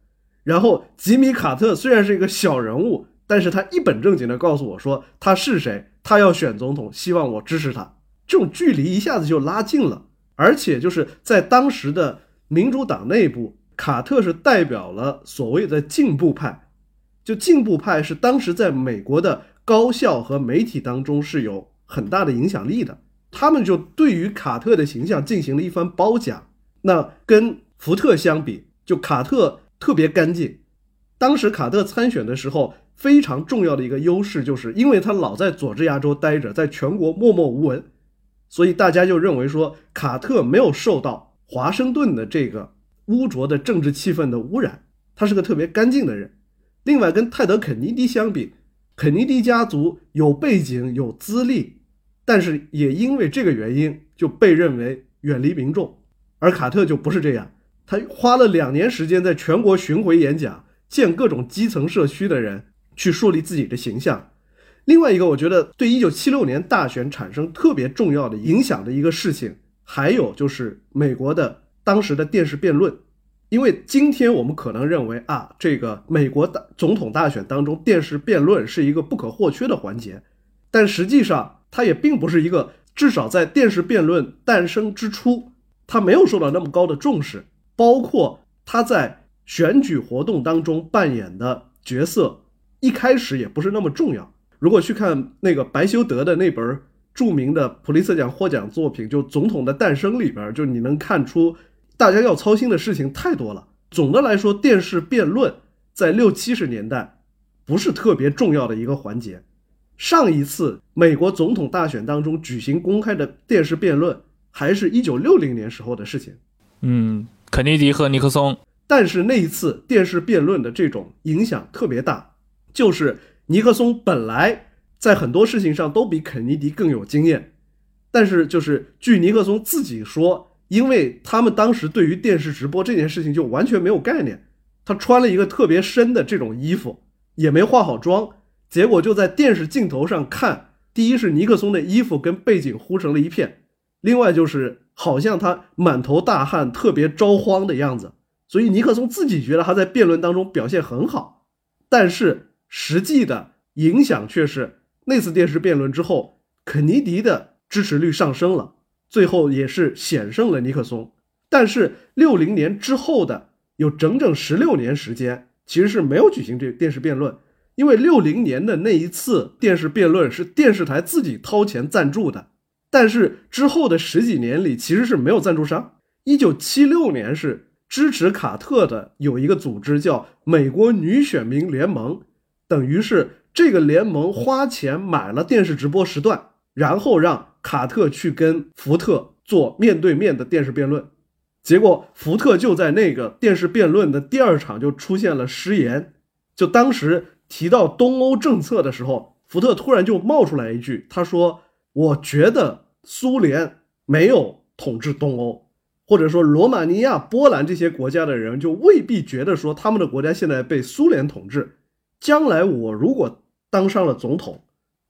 然后吉米·卡特虽然是一个小人物，但是他一本正经的告诉我说他是谁，他要选总统，希望我支持他。这种距离一下子就拉近了，而且就是在当时的民主党内部。卡特是代表了所谓的进步派，就进步派是当时在美国的高校和媒体当中是有很大的影响力的，他们就对于卡特的形象进行了一番褒奖。那跟福特相比，就卡特特别干净。当时卡特参选的时候，非常重要的一个优势就是因为他老在佐治亚州待着，在全国默默无闻，所以大家就认为说卡特没有受到华盛顿的这个。污浊的政治气氛的污染，他是个特别干净的人。另外，跟泰德·肯尼迪相比，肯尼迪家族有背景、有资历，但是也因为这个原因就被认为远离民众。而卡特就不是这样，他花了两年时间在全国巡回演讲，见各种基层社区的人，去树立自己的形象。另外一个，我觉得对1976年大选产生特别重要的影响的一个事情，还有就是美国的。当时的电视辩论，因为今天我们可能认为啊，这个美国大总统大选当中电视辩论是一个不可或缺的环节，但实际上它也并不是一个，至少在电视辩论诞生之初，它没有受到那么高的重视，包括他在选举活动当中扮演的角色，一开始也不是那么重要。如果去看那个白修德的那本著名的普利策奖获奖作品，就《总统的诞生》里边，就你能看出。大家要操心的事情太多了。总的来说，电视辩论在六七十年代不是特别重要的一个环节。上一次美国总统大选当中举行公开的电视辩论，还是一九六零年时候的事情。嗯，肯尼迪和尼克松。但是那一次电视辩论的这种影响特别大，就是尼克松本来在很多事情上都比肯尼迪更有经验，但是就是据尼克松自己说。因为他们当时对于电视直播这件事情就完全没有概念，他穿了一个特别深的这种衣服，也没化好妆，结果就在电视镜头上看，第一是尼克松的衣服跟背景糊成了一片，另外就是好像他满头大汗，特别着慌的样子，所以尼克松自己觉得他在辩论当中表现很好，但是实际的影响却是那次电视辩论之后，肯尼迪的支持率上升了。最后也是险胜了尼克松，但是六零年之后的有整整十六年时间，其实是没有举行这电视辩论，因为六零年的那一次电视辩论是电视台自己掏钱赞助的，但是之后的十几年里其实是没有赞助商。一九七六年是支持卡特的有一个组织叫美国女选民联盟，等于是这个联盟花钱买了电视直播时段，然后让。卡特去跟福特做面对面的电视辩论，结果福特就在那个电视辩论的第二场就出现了失言，就当时提到东欧政策的时候，福特突然就冒出来一句，他说：“我觉得苏联没有统治东欧，或者说罗马尼亚、波兰这些国家的人就未必觉得说他们的国家现在被苏联统治。将来我如果当上了总统，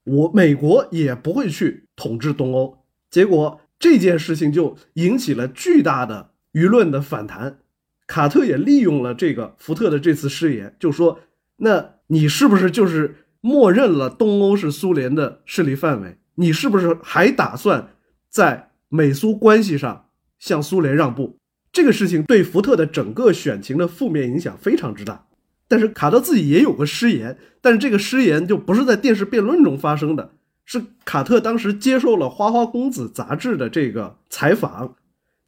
我美国也不会去统治东欧。”结果这件事情就引起了巨大的。舆论的反弹，卡特也利用了这个福特的这次失言，就说：“那你是不是就是默认了东欧是苏联的势力范围？你是不是还打算在美苏关系上向苏联让步？”这个事情对福特的整个选情的负面影响非常之大。但是卡特自己也有个失言，但是这个失言就不是在电视辩论中发生的，是卡特当时接受了《花花公子》杂志的这个采访。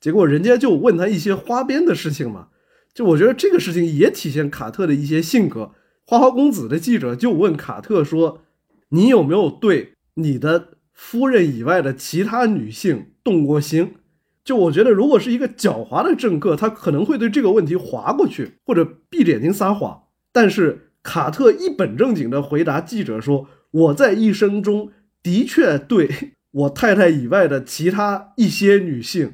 结果人家就问他一些花边的事情嘛，就我觉得这个事情也体现卡特的一些性格。花花公子的记者就问卡特说：“你有没有对你的夫人以外的其他女性动过心？”就我觉得，如果是一个狡猾的政客，他可能会对这个问题划过去，或者闭着眼睛撒谎。但是卡特一本正经地回答记者说：“我在一生中的确对我太太以外的其他一些女性。”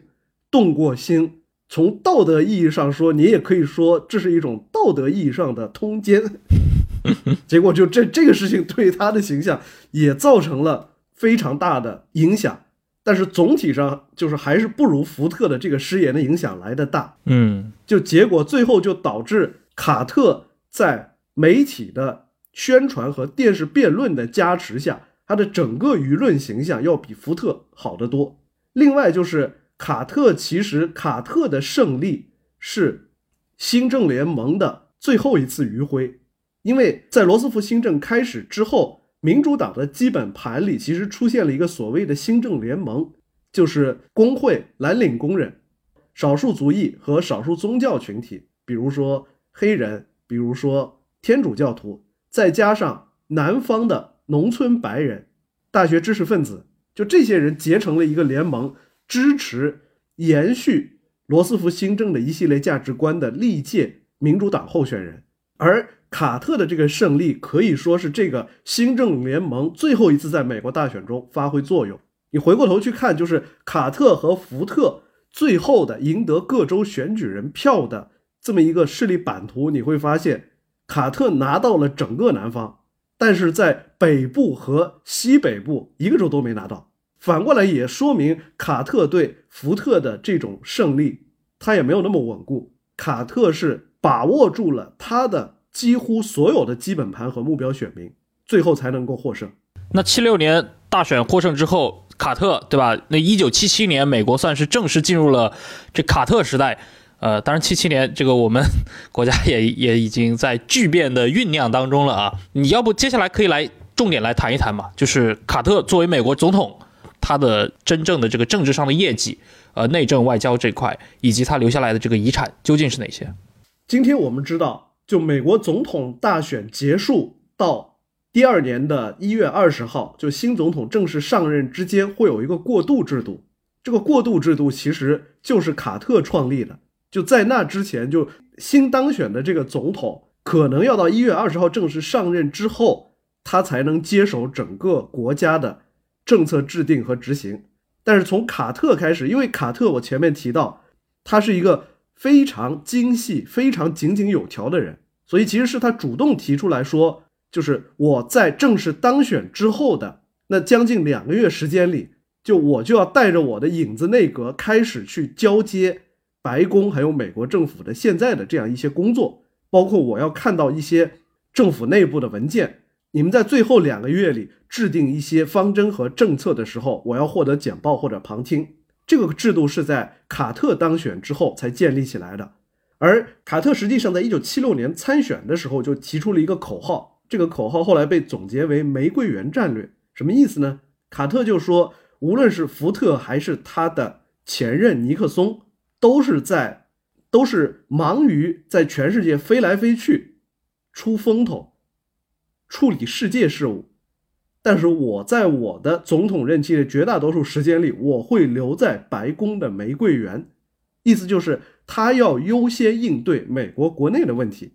动过心，从道德意义上说，你也可以说这是一种道德意义上的通奸。[laughs] 结果就这这个事情对他的形象也造成了非常大的影响，但是总体上就是还是不如福特的这个失言的影响来的大。嗯，就结果最后就导致卡特在媒体的宣传和电视辩论的加持下，他的整个舆论形象要比福特好得多。另外就是。卡特其实，卡特的胜利是新政联盟的最后一次余晖，因为在罗斯福新政开始之后，民主党的基本盘里其实出现了一个所谓的新政联盟，就是工会、蓝领工人、少数族裔和少数宗教群体，比如说黑人，比如说天主教徒，再加上南方的农村白人、大学知识分子，就这些人结成了一个联盟。支持延续罗斯福新政的一系列价值观的历届民主党候选人，而卡特的这个胜利可以说是这个新政联盟最后一次在美国大选中发挥作用。你回过头去看，就是卡特和福特最后的赢得各州选举人票的这么一个势力版图，你会发现卡特拿到了整个南方，但是在北部和西北部一个州都没拿到。反过来也说明卡特对福特的这种胜利，他也没有那么稳固。卡特是把握住了他的几乎所有的基本盘和目标选民，最后才能够获胜。那七六年大选获胜之后，卡特对吧？那一九七七年美国算是正式进入了这卡特时代。呃，当然七七年这个我们 [laughs] 国家也也已经在巨变的酝酿当中了啊。你要不接下来可以来重点来谈一谈嘛？就是卡特作为美国总统。他的真正的这个政治上的业绩，呃，内政外交这块，以及他留下来的这个遗产究竟是哪些？今天我们知道，就美国总统大选结束到第二年的一月二十号，就新总统正式上任之间会有一个过渡制度。这个过渡制度其实就是卡特创立的。就在那之前，就新当选的这个总统可能要到一月二十号正式上任之后，他才能接手整个国家的。政策制定和执行，但是从卡特开始，因为卡特我前面提到，他是一个非常精细、非常井井有条的人，所以其实是他主动提出来说，就是我在正式当选之后的那将近两个月时间里，就我就要带着我的影子内阁开始去交接白宫还有美国政府的现在的这样一些工作，包括我要看到一些政府内部的文件。你们在最后两个月里制定一些方针和政策的时候，我要获得简报或者旁听。这个制度是在卡特当选之后才建立起来的。而卡特实际上在一九七六年参选的时候就提出了一个口号，这个口号后来被总结为“玫瑰园战略”。什么意思呢？卡特就说，无论是福特还是他的前任尼克松，都是在都是忙于在全世界飞来飞去，出风头。处理世界事务，但是我在我的总统任期的绝大多数时间里，我会留在白宫的玫瑰园，意思就是他要优先应对美国国内的问题。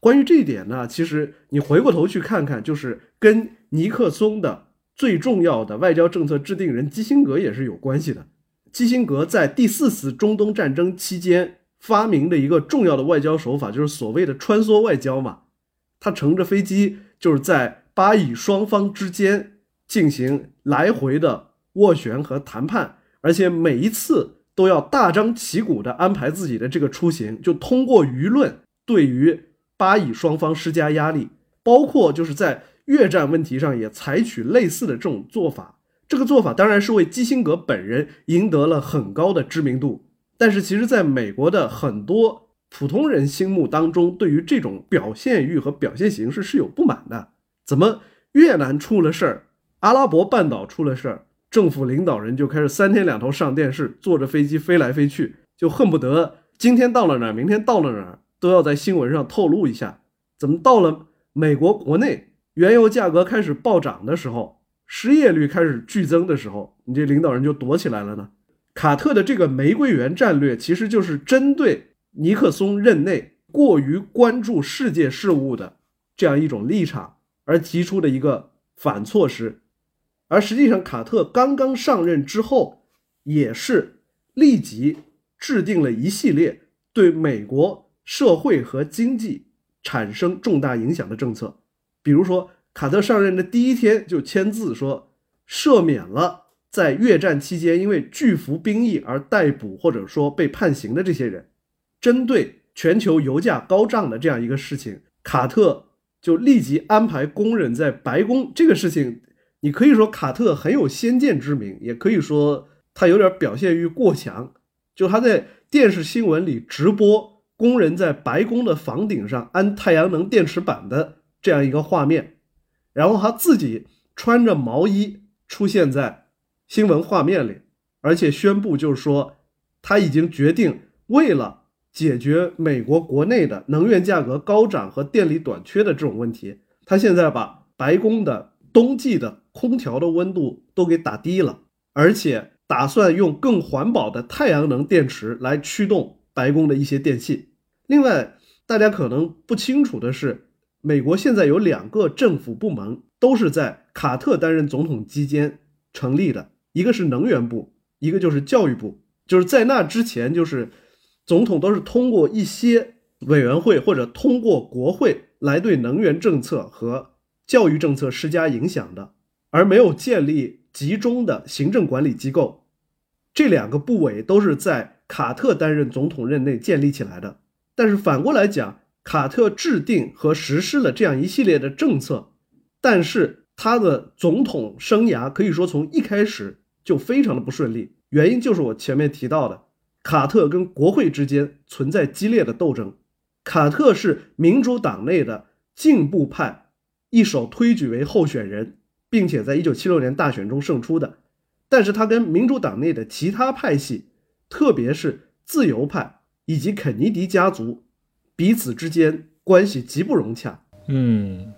关于这一点呢，其实你回过头去看看，就是跟尼克松的最重要的外交政策制定人基辛格也是有关系的。基辛格在第四次中东战争期间发明的一个重要的外交手法，就是所谓的穿梭外交嘛。他乘着飞机，就是在巴以双方之间进行来回的斡旋和谈判，而且每一次都要大张旗鼓地安排自己的这个出行，就通过舆论对于。巴以双方施加压力，包括就是在越战问题上也采取类似的这种做法。这个做法当然是为基辛格本人赢得了很高的知名度，但是其实在美国的很多普通人心目当中，对于这种表现欲和表现形式是有不满的。怎么越南出了事儿，阿拉伯半岛出了事儿，政府领导人就开始三天两头上电视，坐着飞机飞来飞去，就恨不得今天到了哪儿，明天到了哪儿。都要在新闻上透露一下，怎么到了美国国内，原油价格开始暴涨的时候，失业率开始剧增的时候，你这领导人就躲起来了呢？卡特的这个玫瑰园战略，其实就是针对尼克松任内过于关注世界事务的这样一种立场而提出的一个反措施，而实际上，卡特刚刚上任之后，也是立即制定了一系列对美国。社会和经济产生重大影响的政策，比如说，卡特上任的第一天就签字说，赦免了在越战期间因为拒服兵役而逮捕或者说被判刑的这些人。针对全球油价高涨的这样一个事情，卡特就立即安排工人在白宫。这个事情，你可以说卡特很有先见之明，也可以说他有点表现欲过强。就他在电视新闻里直播。工人在白宫的房顶上安太阳能电池板的这样一个画面，然后他自己穿着毛衣出现在新闻画面里，而且宣布就是说他已经决定为了解决美国国内的能源价格高涨和电力短缺的这种问题，他现在把白宫的冬季的空调的温度都给打低了，而且打算用更环保的太阳能电池来驱动白宫的一些电器。另外，大家可能不清楚的是，美国现在有两个政府部门都是在卡特担任总统期间成立的，一个是能源部，一个就是教育部。就是在那之前，就是总统都是通过一些委员会或者通过国会来对能源政策和教育政策施加影响的，而没有建立集中的行政管理机构。这两个部委都是在卡特担任总统任内建立起来的。但是反过来讲，卡特制定和实施了这样一系列的政策，但是他的总统生涯可以说从一开始就非常的不顺利。原因就是我前面提到的，卡特跟国会之间存在激烈的斗争。卡特是民主党内的进步派一手推举为候选人，并且在一九七六年大选中胜出的，但是他跟民主党内的其他派系，特别是自由派。以及肯尼迪家族彼此之间关系极不融洽。嗯，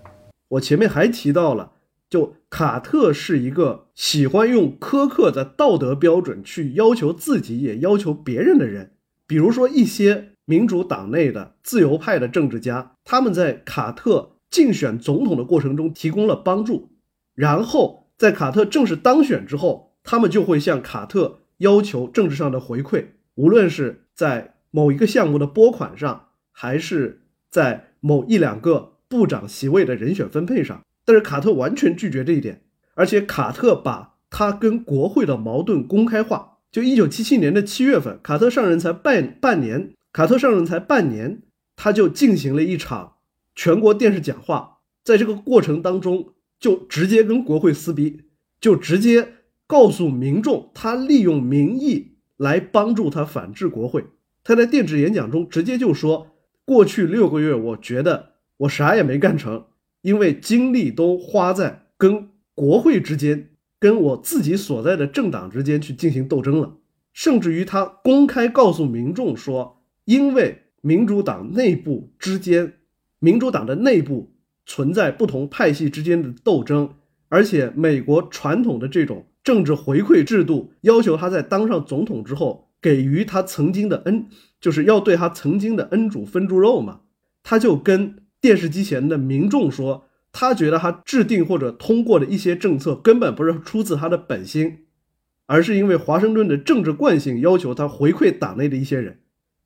我前面还提到了，就卡特是一个喜欢用苛刻的道德标准去要求自己，也要求别人的人。比如说一些民主党内的自由派的政治家，他们在卡特竞选总统的过程中提供了帮助，然后在卡特正式当选之后，他们就会向卡特要求政治上的回馈，无论是在。某一个项目的拨款上，还是在某一两个部长席位的人选分配上，但是卡特完全拒绝这一点，而且卡特把他跟国会的矛盾公开化。就一九七七年的七月份，卡特上任才半半年，卡特上任才半年，他就进行了一场全国电视讲话，在这个过程当中，就直接跟国会撕逼，就直接告诉民众，他利用民意来帮助他反制国会。他在电视演讲中直接就说：“过去六个月，我觉得我啥也没干成，因为精力都花在跟国会之间、跟我自己所在的政党之间去进行斗争了。甚至于他公开告诉民众说，因为民主党内部之间、民主党的内部存在不同派系之间的斗争，而且美国传统的这种政治回馈制度要求他在当上总统之后。”给予他曾经的恩，就是要对他曾经的恩主分猪肉嘛。他就跟电视机前的民众说，他觉得他制定或者通过的一些政策根本不是出自他的本心，而是因为华盛顿的政治惯性要求他回馈党内的一些人，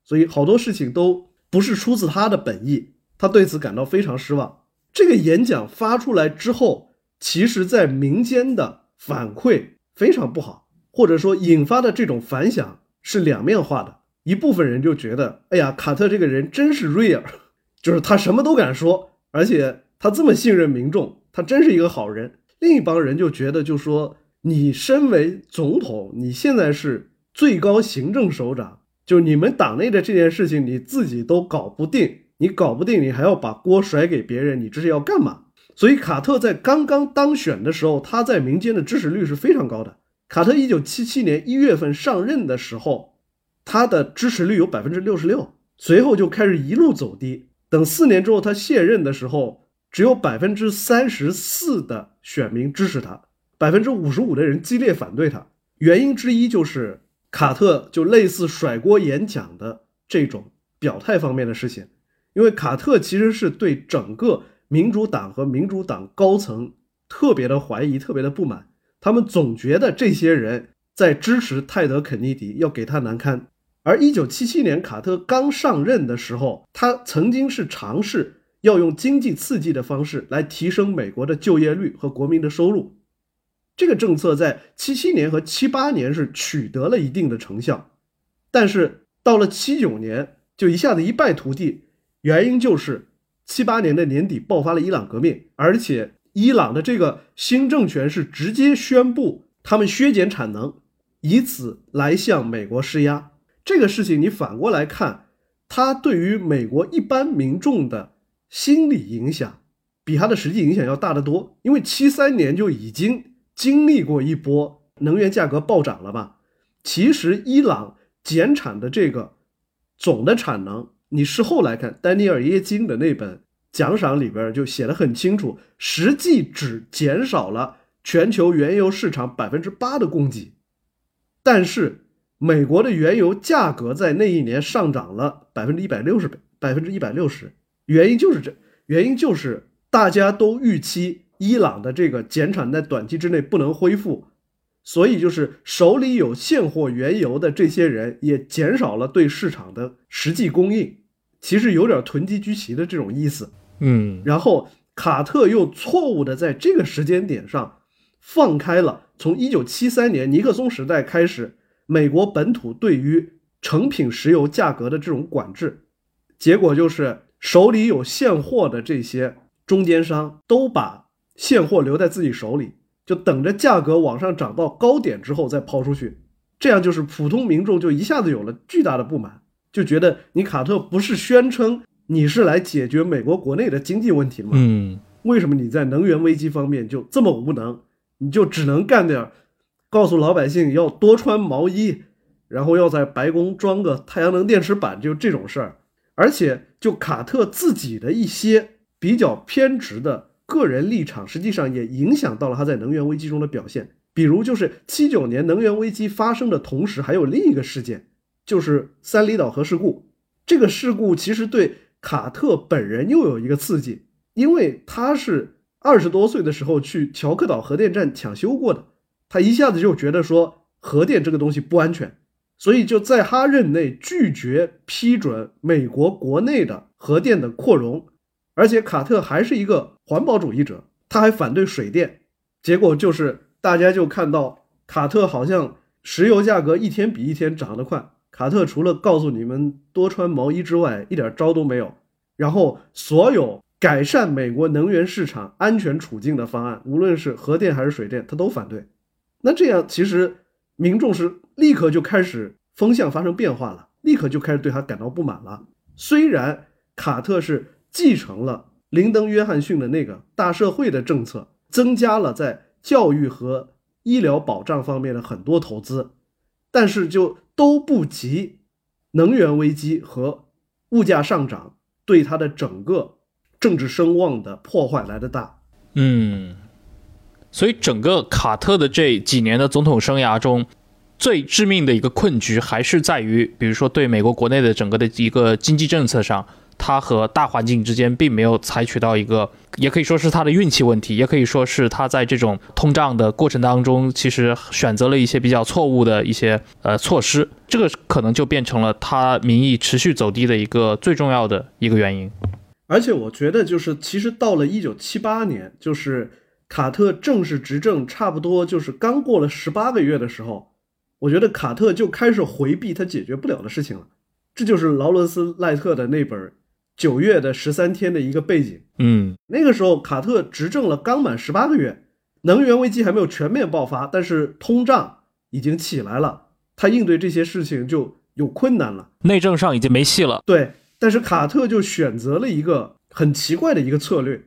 所以好多事情都不是出自他的本意。他对此感到非常失望。这个演讲发出来之后，其实在民间的反馈非常不好，或者说引发的这种反响是两面化的。一部分人就觉得，哎呀，卡特这个人真是 real，[laughs] 就是他什么都敢说，而且他这么信任民众，他真是一个好人。另一帮人就觉得，就说你身为总统，你现在是最高行政首长，就你们党内的这件事情你自己都搞不定。你搞不定，你还要把锅甩给别人，你这是要干嘛？所以卡特在刚刚当选的时候，他在民间的支持率是非常高的。卡特一九七七年一月份上任的时候，他的支持率有百分之六十六，随后就开始一路走低。等四年之后他卸任的时候，只有百分之三十四的选民支持他，百分之五十五的人激烈反对他。原因之一就是卡特就类似甩锅演讲的这种表态方面的事情。因为卡特其实是对整个民主党和民主党高层特别的怀疑，特别的不满。他们总觉得这些人在支持泰德·肯尼迪，要给他难堪。而1977年卡特刚上任的时候，他曾经是尝试要用经济刺激的方式来提升美国的就业率和国民的收入。这个政策在77年和78年是取得了一定的成效，但是到了79年就一下子一败涂地。原因就是七八年的年底爆发了伊朗革命，而且伊朗的这个新政权是直接宣布他们削减产能，以此来向美国施压。这个事情你反过来看，它对于美国一般民众的心理影响，比它的实际影响要大得多。因为七三年就已经经历过一波能源价格暴涨了吧。其实伊朗减产的这个总的产能。你事后来看，丹尼尔耶金的那本奖赏里边就写的很清楚，实际只减少了全球原油市场百分之八的供给，但是美国的原油价格在那一年上涨了百分之一百六十百分之一百六十，原因就是这，原因就是大家都预期伊朗的这个减产在短期之内不能恢复。所以，就是手里有现货原油的这些人，也减少了对市场的实际供应，其实有点囤积居奇的这种意思。嗯，然后卡特又错误的在这个时间点上放开了从一九七三年尼克松时代开始，美国本土对于成品石油价格的这种管制，结果就是手里有现货的这些中间商都把现货留在自己手里。就等着价格往上涨到高点之后再抛出去，这样就是普通民众就一下子有了巨大的不满，就觉得你卡特不是宣称你是来解决美国国内的经济问题吗？嗯，为什么你在能源危机方面就这么无能？你就只能干点，告诉老百姓要多穿毛衣，然后要在白宫装个太阳能电池板，就这种事儿。而且就卡特自己的一些比较偏执的。个人立场实际上也影响到了他在能源危机中的表现。比如，就是七九年能源危机发生的同时，还有另一个事件，就是三里岛核事故。这个事故其实对卡特本人又有一个刺激，因为他是二十多岁的时候去乔克岛核电站抢修过的，他一下子就觉得说核电这个东西不安全，所以就在他任内拒绝批准美国国内的核电的扩容。而且卡特还是一个环保主义者，他还反对水电，结果就是大家就看到卡特好像石油价格一天比一天涨得快，卡特除了告诉你们多穿毛衣之外，一点招都没有。然后所有改善美国能源市场安全处境的方案，无论是核电还是水电，他都反对。那这样其实民众是立刻就开始风向发生变化了，立刻就开始对他感到不满了。虽然卡特是。继承了林登·约翰逊的那个大社会的政策，增加了在教育和医疗保障方面的很多投资，但是就都不及能源危机和物价上涨对他的整个政治声望的破坏来的大。嗯，所以整个卡特的这几年的总统生涯中，最致命的一个困局还是在于，比如说对美国国内的整个的一个经济政策上，他和大环境之间并没有采取到一个，也可以说是他的运气问题，也可以说是他在这种通胀的过程当中，其实选择了一些比较错误的一些呃措施，这个可能就变成了他民意持续走低的一个最重要的一个原因。而且我觉得，就是其实到了一九七八年，就是卡特正式执政，差不多就是刚过了十八个月的时候。我觉得卡特就开始回避他解决不了的事情了，这就是劳伦斯·赖特的那本《九月的十三天》的一个背景。嗯，那个时候卡特执政了刚满十八个月，能源危机还没有全面爆发，但是通胀已经起来了，他应对这些事情就有困难了，内政上已经没戏了。对，但是卡特就选择了一个很奇怪的一个策略，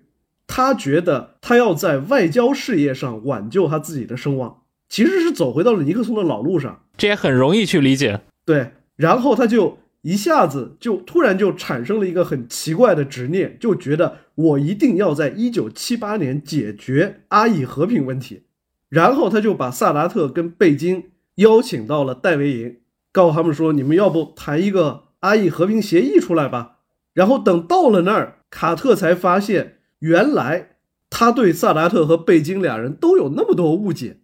他觉得他要在外交事业上挽救他自己的声望。其实是走回到了尼克松的老路上，这也很容易去理解。对，然后他就一下子就突然就产生了一个很奇怪的执念，就觉得我一定要在一九七八年解决阿以和平问题。然后他就把萨达特跟贝金邀请到了戴维营，告诉他们说：“你们要不谈一个阿以和平协议出来吧？”然后等到了那儿，卡特才发现，原来他对萨达特和贝金俩人都有那么多误解。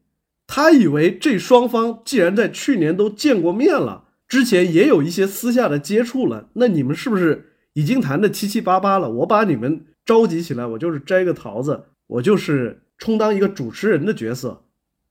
他以为这双方既然在去年都见过面了，之前也有一些私下的接触了，那你们是不是已经谈的七七八八了？我把你们召集起来，我就是摘个桃子，我就是充当一个主持人的角色。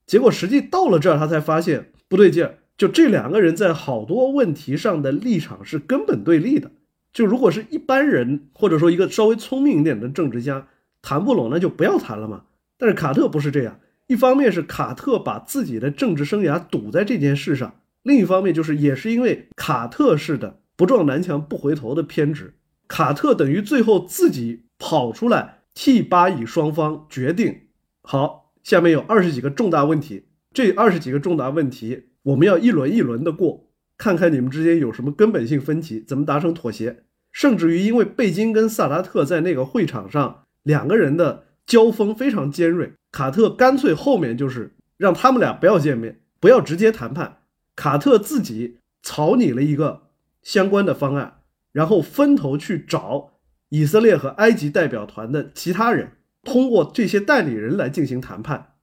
结果实际到了这儿，他才发现不对劲儿。就这两个人在好多问题上的立场是根本对立的。就如果是一般人，或者说一个稍微聪明一点的政治家谈不拢，那就不要谈了嘛。但是卡特不是这样。一方面是卡特把自己的政治生涯赌在这件事上，另一方面就是也是因为卡特式的不撞南墙不回头的偏执，卡特等于最后自己跑出来替巴以双方决定。好，下面有二十几个重大问题，这二十几个重大问题我们要一轮一轮的过，看看你们之间有什么根本性分歧，怎么达成妥协。甚至于因为贝金跟萨达特在那个会场上两个人的交锋非常尖锐。卡特干脆后面就是让他们俩不要见面，不要直接谈判。卡特自己草拟了一个相关的方案，然后分头去找以色列和埃及代表团的其他人，通过这些代理人来进行谈判，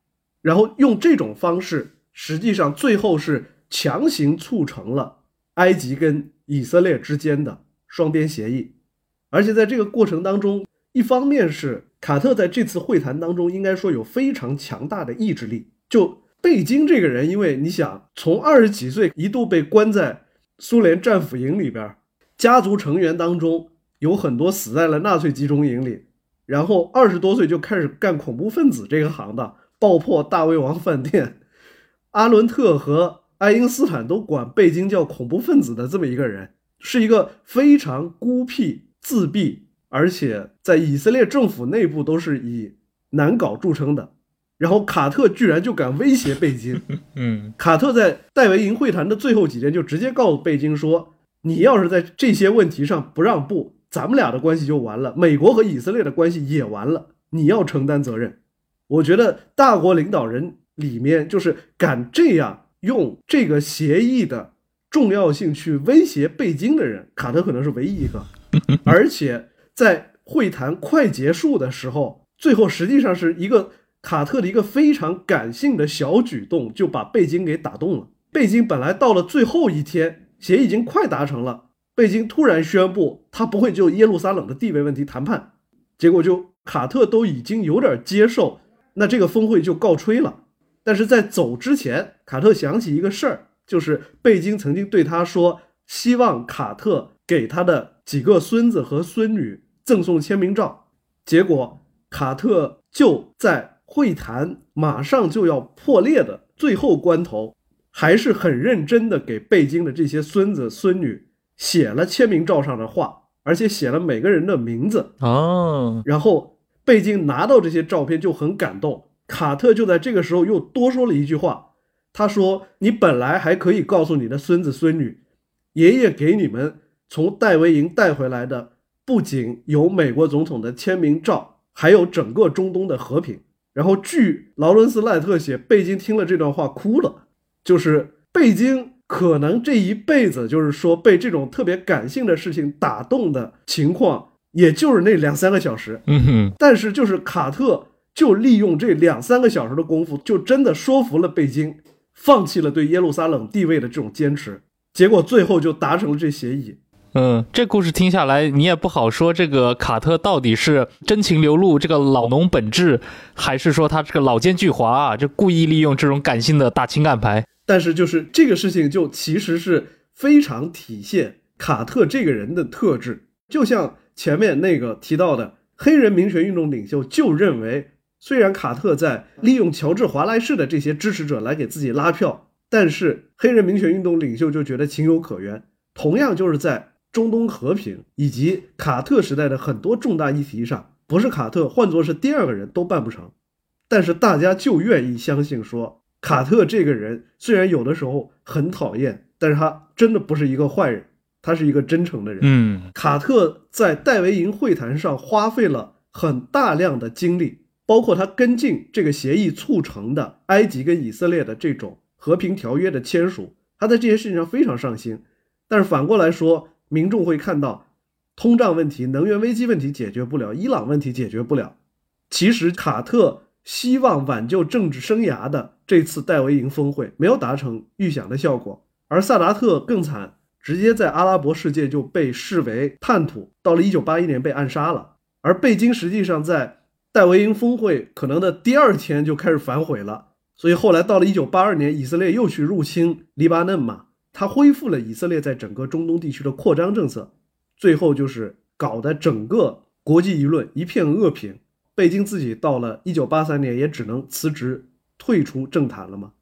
然后用这种方式，实际上最后是强行促成了埃及跟以色列之间的双边协议，而且在这个过程当中，一方面是。卡特在这次会谈当中，应该说有非常强大的意志力。就贝金这个人，因为你想，从二十几岁一度被关在苏联战俘营里边，家族成员当中有很多死在了纳粹集中营里，然后二十多岁就开始干恐怖分子这个行当，爆破大胃王饭店。阿伦特和爱因斯坦都管贝金叫恐怖分子的这么一个人，是一个非常孤僻自闭。而且在以色列政府内部都是以难搞著称的，然后卡特居然就敢威胁贝金。[laughs] 嗯，卡特在戴维营会谈的最后几天就直接告诉贝金说：“你要是在这些问题上不让步，咱们俩的关系就完了，美国和以色列的关系也完了，你要承担责任。”我觉得大国领导人里面就是敢这样用这个协议的重要性去威胁贝金的人，卡特可能是唯一一个，[laughs] 而且。在会谈快结束的时候，最后实际上是一个卡特的一个非常感性的小举动，就把贝金给打动了。贝金本来到了最后一天，协议已经快达成了，贝金突然宣布他不会就耶路撒冷的地位问题谈判，结果就卡特都已经有点接受，那这个峰会就告吹了。但是在走之前，卡特想起一个事儿，就是贝金曾经对他说，希望卡特给他的几个孙子和孙女。赠送签名照，结果卡特就在会谈马上就要破裂的最后关头，还是很认真的给贝京的这些孙子孙女写了签名照上的话，而且写了每个人的名字哦。然后贝京拿到这些照片就很感动，卡特就在这个时候又多说了一句话，他说：“你本来还可以告诉你的孙子孙女，爷爷给你们从戴维营带回来的。”不仅有美国总统的签名照，还有整个中东的和平。然后据劳伦斯·赖特写，贝金听了这段话哭了，就是贝金可能这一辈子就是说被这种特别感性的事情打动的情况，也就是那两三个小时。嗯哼，但是就是卡特就利用这两三个小时的功夫，就真的说服了贝金，放弃了对耶路撒冷地位的这种坚持，结果最后就达成了这协议。嗯，这故事听下来，你也不好说这个卡特到底是真情流露，这个老农本质，还是说他这个老奸巨猾啊，就故意利用这种感性的大情感牌。但是就是这个事情，就其实是非常体现卡特这个人的特质。就像前面那个提到的，黑人民权运动领袖就认为，虽然卡特在利用乔治华莱士的这些支持者来给自己拉票，但是黑人民权运动领袖就觉得情有可原。同样就是在。中东和平以及卡特时代的很多重大议题上，不是卡特，换作是第二个人都办不成。但是大家就愿意相信说，卡特这个人虽然有的时候很讨厌，但是他真的不是一个坏人，他是一个真诚的人。嗯，卡特在戴维营会谈上花费了很大量的精力，包括他跟进这个协议促成的埃及跟以色列的这种和平条约的签署，他在这些事情上非常上心。但是反过来说，民众会看到，通胀问题、能源危机问题解决不了，伊朗问题解决不了。其实卡特希望挽救政治生涯的这次戴维营峰会没有达成预想的效果，而萨达特更惨，直接在阿拉伯世界就被视为叛徒，到了1981年被暗杀了。而贝京实际上在戴维营峰会可能的第二天就开始反悔了，所以后来到了1982年，以色列又去入侵黎巴嫩嘛。他恢复了以色列在整个中东地区的扩张政策，最后就是搞得整个国际舆论一片恶评。贝京自己到了一九八三年也只能辞职退出政坛了嘛。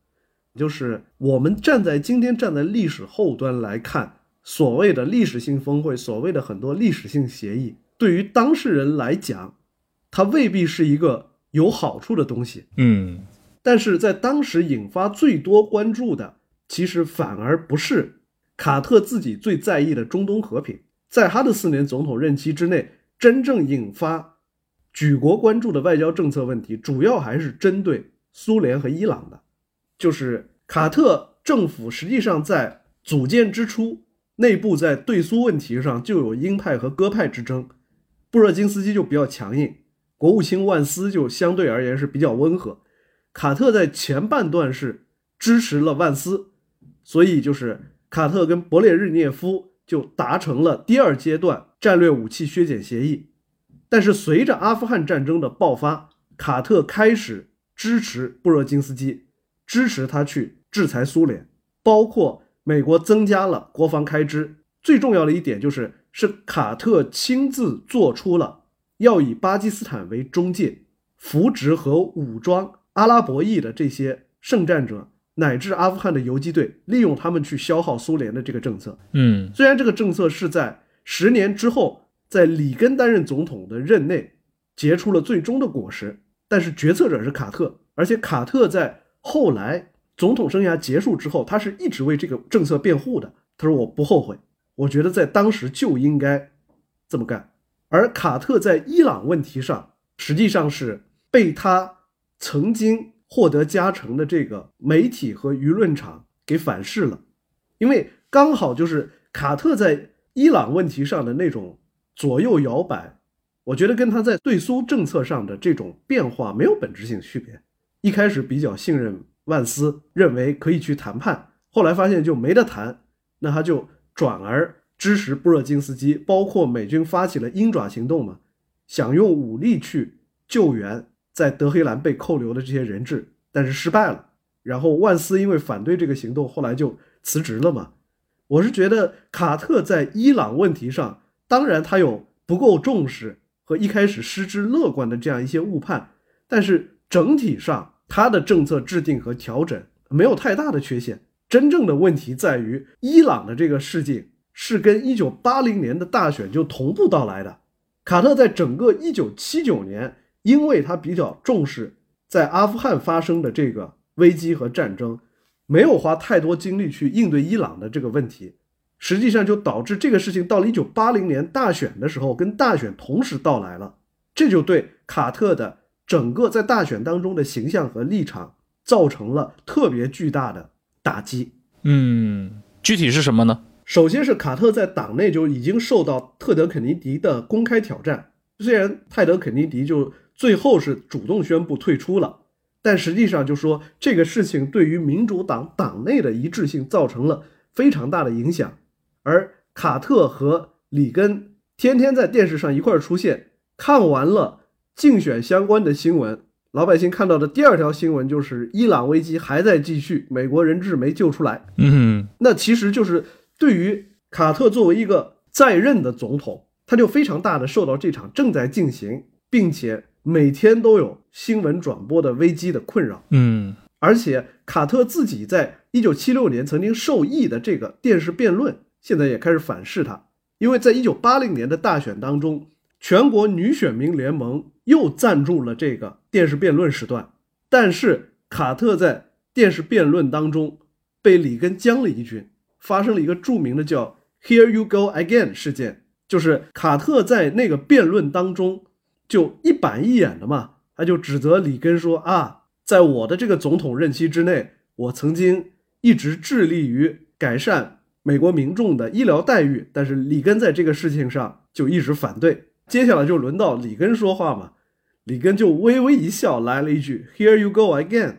就是我们站在今天站在历史后端来看，所谓的历史性峰会，所谓的很多历史性协议，对于当事人来讲，它未必是一个有好处的东西。嗯，但是在当时引发最多关注的。其实反而不是卡特自己最在意的中东和平，在他的四年总统任期之内，真正引发举国关注的外交政策问题，主要还是针对苏联和伊朗的。就是卡特政府实际上在组建之初，内部在对苏问题上就有鹰派和鸽派之争，布热津斯基就比较强硬，国务卿万斯就相对而言是比较温和。卡特在前半段是支持了万斯。所以，就是卡特跟勃列日涅夫就达成了第二阶段战略武器削减协议。但是，随着阿富汗战争的爆发，卡特开始支持布热津斯基，支持他去制裁苏联，包括美国增加了国防开支。最重要的一点就是，是卡特亲自做出了要以巴基斯坦为中介，扶植和武装阿拉伯裔的这些圣战者。乃至阿富汗的游击队利用他们去消耗苏联的这个政策，嗯，虽然这个政策是在十年之后，在里根担任总统的任内结出了最终的果实，但是决策者是卡特，而且卡特在后来总统生涯结束之后，他是一直为这个政策辩护的。他说：“我不后悔，我觉得在当时就应该这么干。”而卡特在伊朗问题上，实际上是被他曾经。获得加成的这个媒体和舆论场给反噬了，因为刚好就是卡特在伊朗问题上的那种左右摇摆，我觉得跟他在对苏政策上的这种变化没有本质性区别。一开始比较信任万斯，认为可以去谈判，后来发现就没得谈，那他就转而支持布热津斯基，包括美军发起了鹰爪行动嘛，想用武力去救援。在德黑兰被扣留的这些人质，但是失败了。然后万斯因为反对这个行动，后来就辞职了嘛。我是觉得卡特在伊朗问题上，当然他有不够重视和一开始失之乐观的这样一些误判，但是整体上他的政策制定和调整没有太大的缺陷。真正的问题在于伊朗的这个事件是跟一九八零年的大选就同步到来的。卡特在整个一九七九年。因为他比较重视在阿富汗发生的这个危机和战争，没有花太多精力去应对伊朗的这个问题，实际上就导致这个事情到了一九八零年大选的时候，跟大选同时到来了，这就对卡特的整个在大选当中的形象和立场造成了特别巨大的打击。嗯，具体是什么呢？首先是卡特在党内就已经受到特德·肯尼迪的公开挑战，虽然泰德·肯尼迪就最后是主动宣布退出了，但实际上就说这个事情对于民主党党内的一致性造成了非常大的影响，而卡特和里根天天在电视上一块儿出现，看完了竞选相关的新闻。老百姓看到的第二条新闻就是伊朗危机还在继续，美国人质没救出来。嗯，那其实就是对于卡特作为一个在任的总统，他就非常大的受到这场正在进行，并且每天都有新闻转播的危机的困扰。嗯，而且卡特自己在一九七六年曾经受益的这个电视辩论，现在也开始反噬他，因为在一九八零年的大选当中。全国女选民联盟又赞助了这个电视辩论时段，但是卡特在电视辩论当中被里根将了一军，发生了一个著名的叫 “Here you go again” 事件，就是卡特在那个辩论当中就一板一眼的嘛，他就指责里根说啊，在我的这个总统任期之内，我曾经一直致力于改善美国民众的医疗待遇，但是里根在这个事情上就一直反对。接下来就轮到里根说话嘛，里根就微微一笑，来了一句 “Here you go again”，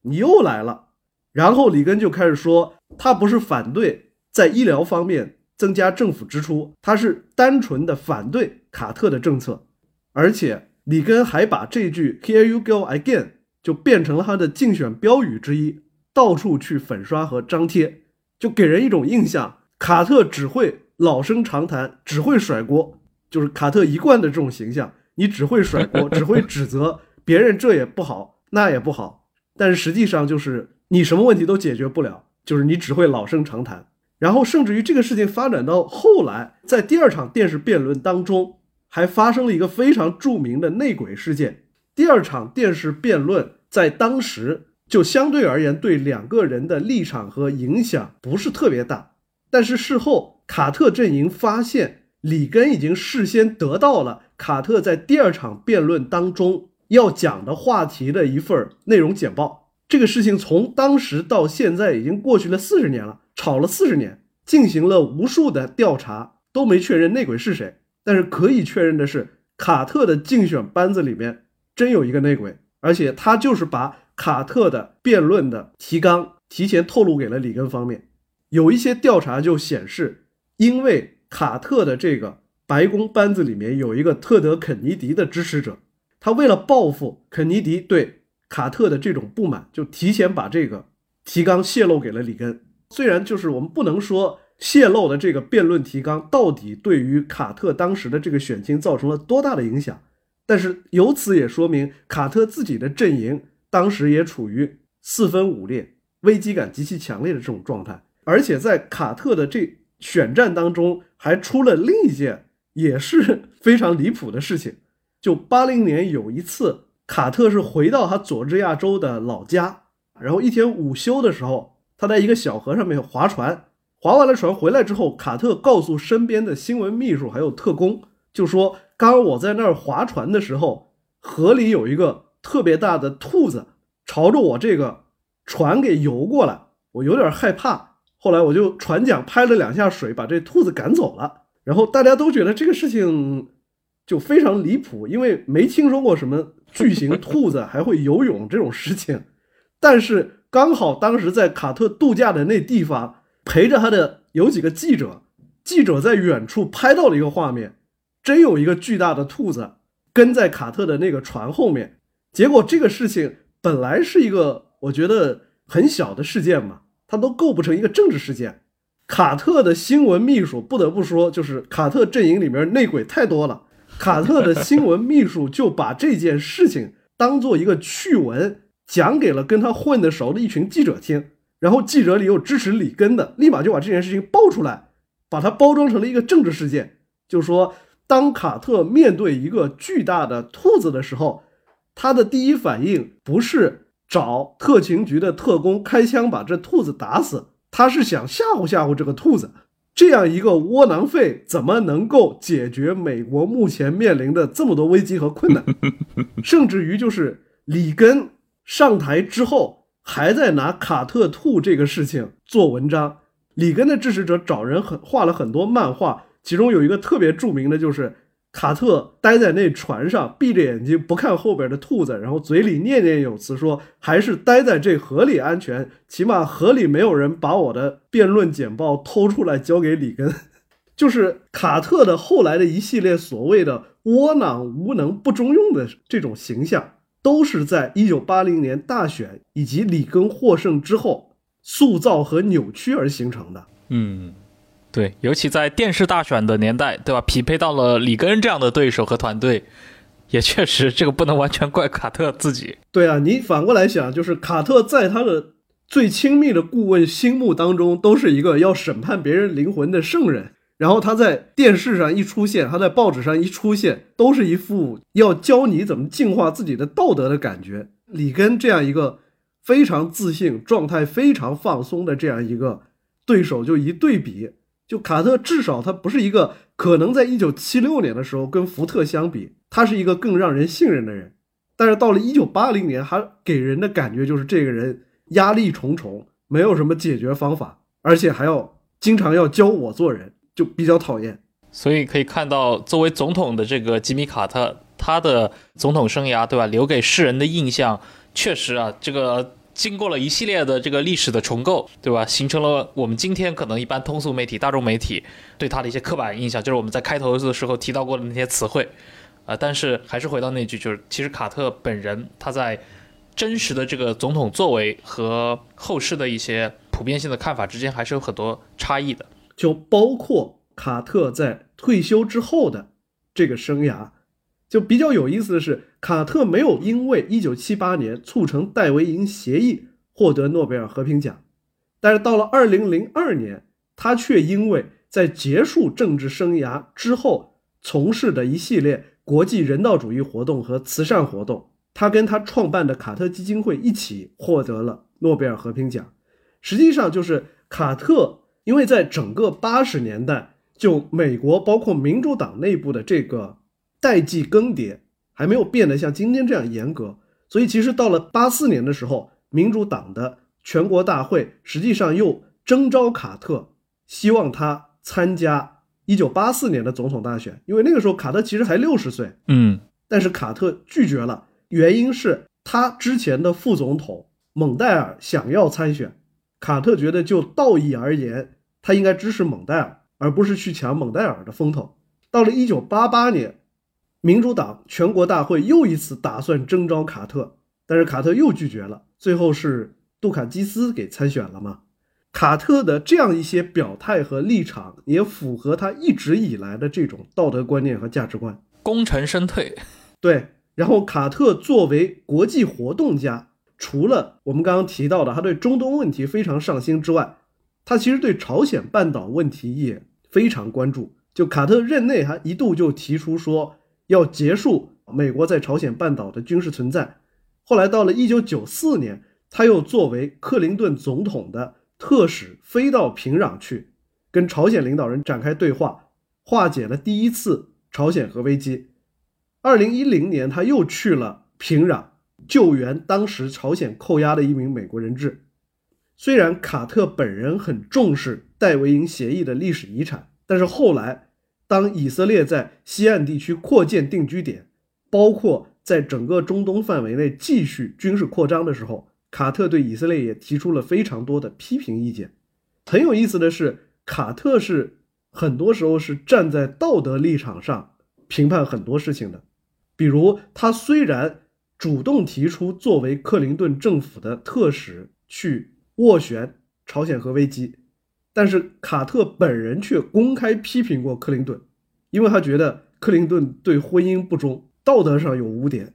你又来了。然后里根就开始说，他不是反对在医疗方面增加政府支出，他是单纯的反对卡特的政策。而且里根还把这句 “Here you go again” 就变成了他的竞选标语之一，到处去粉刷和张贴，就给人一种印象：卡特只会老生常谈，只会甩锅。就是卡特一贯的这种形象，你只会甩锅，[laughs] 只会指责别人，这也不好，那也不好。但是实际上就是你什么问题都解决不了，就是你只会老生常谈。然后甚至于这个事情发展到后来，在第二场电视辩论当中，还发生了一个非常著名的内鬼事件。第二场电视辩论在当时就相对而言对两个人的立场和影响不是特别大，但是事后卡特阵营发现。里根已经事先得到了卡特在第二场辩论当中要讲的话题的一份内容简报。这个事情从当时到现在已经过去了四十年了，吵了四十年，进行了无数的调查，都没确认内鬼是谁。但是可以确认的是，卡特的竞选班子里面真有一个内鬼，而且他就是把卡特的辩论的提纲提前透露给了里根方面。有一些调查就显示，因为。卡特的这个白宫班子里面有一个特德·肯尼迪的支持者，他为了报复肯尼迪对卡特的这种不满，就提前把这个提纲泄露给了里根。虽然就是我们不能说泄露的这个辩论提纲到底对于卡特当时的这个选情造成了多大的影响，但是由此也说明卡特自己的阵营当时也处于四分五裂、危机感极其强烈的这种状态，而且在卡特的这。选战当中还出了另一件也是 [laughs] 非常离谱的事情，就八零年有一次，卡特是回到他佐治亚州的老家，然后一天午休的时候，他在一个小河上面划船，划完了船回来之后，卡特告诉身边的新闻秘书还有特工，就说刚我在那儿划船的时候，河里有一个特别大的兔子朝着我这个船给游过来，我有点害怕。后来我就船桨拍了两下水，把这兔子赶走了。然后大家都觉得这个事情就非常离谱，因为没听说过什么巨型兔子还会游泳这种事情。但是刚好当时在卡特度假的那地方，陪着他的有几个记者，记者在远处拍到了一个画面，真有一个巨大的兔子跟在卡特的那个船后面。结果这个事情本来是一个我觉得很小的事件嘛。他都构不成一个政治事件。卡特的新闻秘书不得不说，就是卡特阵营里面内鬼太多了。卡特的新闻秘书就把这件事情当做一个趣闻讲给了跟他混得熟的一群记者听，然后记者里有支持里根的，立马就把这件事情爆出来，把它包装成了一个政治事件。就说当卡特面对一个巨大的兔子的时候，他的第一反应不是。找特勤局的特工开枪把这兔子打死，他是想吓唬吓唬这个兔子。这样一个窝囊废怎么能够解决美国目前面临的这么多危机和困难？[laughs] 甚至于就是里根上台之后，还在拿卡特兔这个事情做文章。里根的支持者找人很画了很多漫画，其中有一个特别著名的，就是卡特待在那船上，闭着眼睛不看后边的兔子，然后嘴里念念有词说：“还是待在这河里安全，起码河里没有人把我的辩论简报偷出来交给里根。[laughs] ”就是卡特的后来的一系列所谓的窝囊、无能、不中用的这种形象，都是在一九八零年大选以及里根获胜之后。塑造和扭曲而形成的，嗯，对，尤其在电视大选的年代，对吧？匹配到了里根这样的对手和团队，也确实这个不能完全怪卡特自己。对啊，你反过来想，就是卡特在他的最亲密的顾问心目当中，都是一个要审判别人灵魂的圣人。然后他在电视上一出现，他在报纸上一出现，都是一副要教你怎么净化自己的道德的感觉。里根这样一个。非常自信、状态非常放松的这样一个对手，就一对比，就卡特至少他不是一个可能在一九七六年的时候跟福特相比，他是一个更让人信任的人。但是到了一九八零年，还给人的感觉就是这个人压力重重，没有什么解决方法，而且还要经常要教我做人，就比较讨厌。所以可以看到，作为总统的这个吉米卡特，他的总统生涯，对吧？留给世人的印象，确实啊，这个。经过了一系列的这个历史的重构，对吧？形成了我们今天可能一般通俗媒体、大众媒体对他的一些刻板印象，就是我们在开头的时候提到过的那些词汇，啊，但是还是回到那句，就是其实卡特本人他在真实的这个总统作为和后世的一些普遍性的看法之间还是有很多差异的，就包括卡特在退休之后的这个生涯。就比较有意思的是，卡特没有因为1978年促成戴维营协议获得诺贝尔和平奖，但是到了2002年，他却因为在结束政治生涯之后从事的一系列国际人道主义活动和慈善活动，他跟他创办的卡特基金会一起获得了诺贝尔和平奖。实际上，就是卡特因为在整个八十年代，就美国包括民主党内部的这个。代际更迭还没有变得像今天这样严格，所以其实到了八四年的时候，民主党的全国大会实际上又征召卡特，希望他参加一九八四年的总统大选。因为那个时候卡特其实才六十岁，嗯，但是卡特拒绝了，原因是他之前的副总统蒙代尔想要参选，卡特觉得就道义而言，他应该支持蒙代尔，而不是去抢蒙代尔的风头。到了一九八八年。民主党全国大会又一次打算征召卡特，但是卡特又拒绝了。最后是杜卡基斯给参选了嘛？卡特的这样一些表态和立场，也符合他一直以来的这种道德观念和价值观。功成身退，对。然后卡特作为国际活动家，除了我们刚刚提到的他对中东问题非常上心之外，他其实对朝鲜半岛问题也非常关注。就卡特任内还一度就提出说。要结束美国在朝鲜半岛的军事存在。后来到了一九九四年，他又作为克林顿总统的特使飞到平壤去，跟朝鲜领导人展开对话，化解了第一次朝鲜核危机。二零一零年，他又去了平壤救援当时朝鲜扣押的一名美国人质。虽然卡特本人很重视戴维营协议的历史遗产，但是后来。当以色列在西岸地区扩建定居点，包括在整个中东范围内继续军事扩张的时候，卡特对以色列也提出了非常多的批评意见。很有意思的是，卡特是很多时候是站在道德立场上评判很多事情的。比如，他虽然主动提出作为克林顿政府的特使去斡旋朝鲜核危机。但是卡特本人却公开批评过克林顿，因为他觉得克林顿对婚姻不忠，道德上有污点。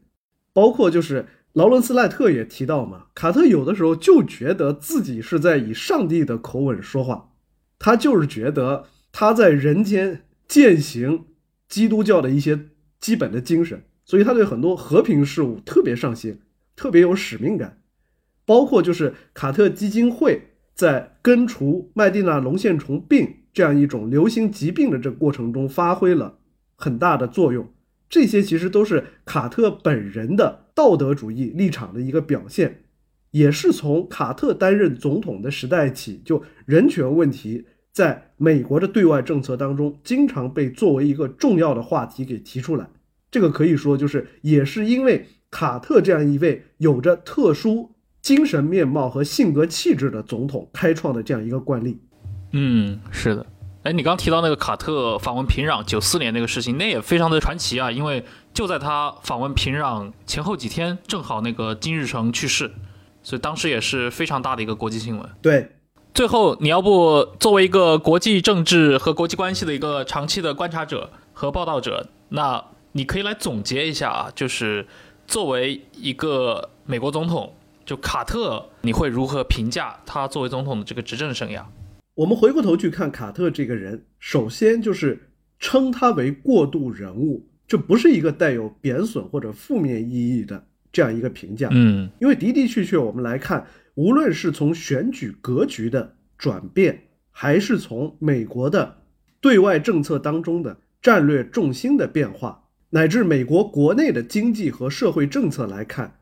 包括就是劳伦斯·赖特也提到嘛，卡特有的时候就觉得自己是在以上帝的口吻说话，他就是觉得他在人间践行基督教的一些基本的精神，所以他对很多和平事务特别上心，特别有使命感。包括就是卡特基金会。在根除麦地那龙线虫病这样一种流行疾病的这个过程中，发挥了很大的作用。这些其实都是卡特本人的道德主义立场的一个表现。也是从卡特担任总统的时代起，就人权问题在美国的对外政策当中，经常被作为一个重要的话题给提出来。这个可以说就是也是因为卡特这样一位有着特殊精神面貌和性格气质的总统开创的这样一个惯例。嗯，是的。哎，你刚提到那个卡特访问平壤九四年那个事情，那也非常的传奇啊，因为就在他访问平壤前后几天，正好那个金日成去世，所以当时也是非常大的一个国际新闻。对，最后你要不作为一个国际政治和国际关系的一个长期的观察者和报道者，那你可以来总结一下啊，就是作为一个美国总统，就卡特，你会如何评价他作为总统的这个执政生涯？我们回过头去看卡特这个人，首先就是称他为过渡人物，这不是一个带有贬损或者负面意义的这样一个评价。嗯，因为的的确确，我们来看，无论是从选举格局的转变，还是从美国的对外政策当中的战略重心的变化，乃至美国国内的经济和社会政策来看，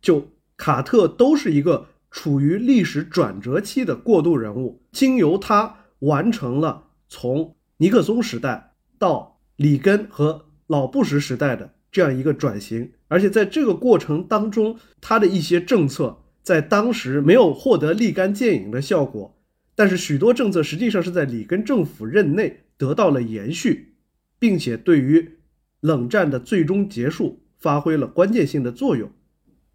就卡特都是一个。处于历史转折期的过渡人物，经由他完成了从尼克松时代到里根和老布什时代的这样一个转型，而且在这个过程当中，他的一些政策在当时没有获得立竿见影的效果，但是许多政策实际上是在里根政府任内得到了延续，并且对于冷战的最终结束发挥了关键性的作用。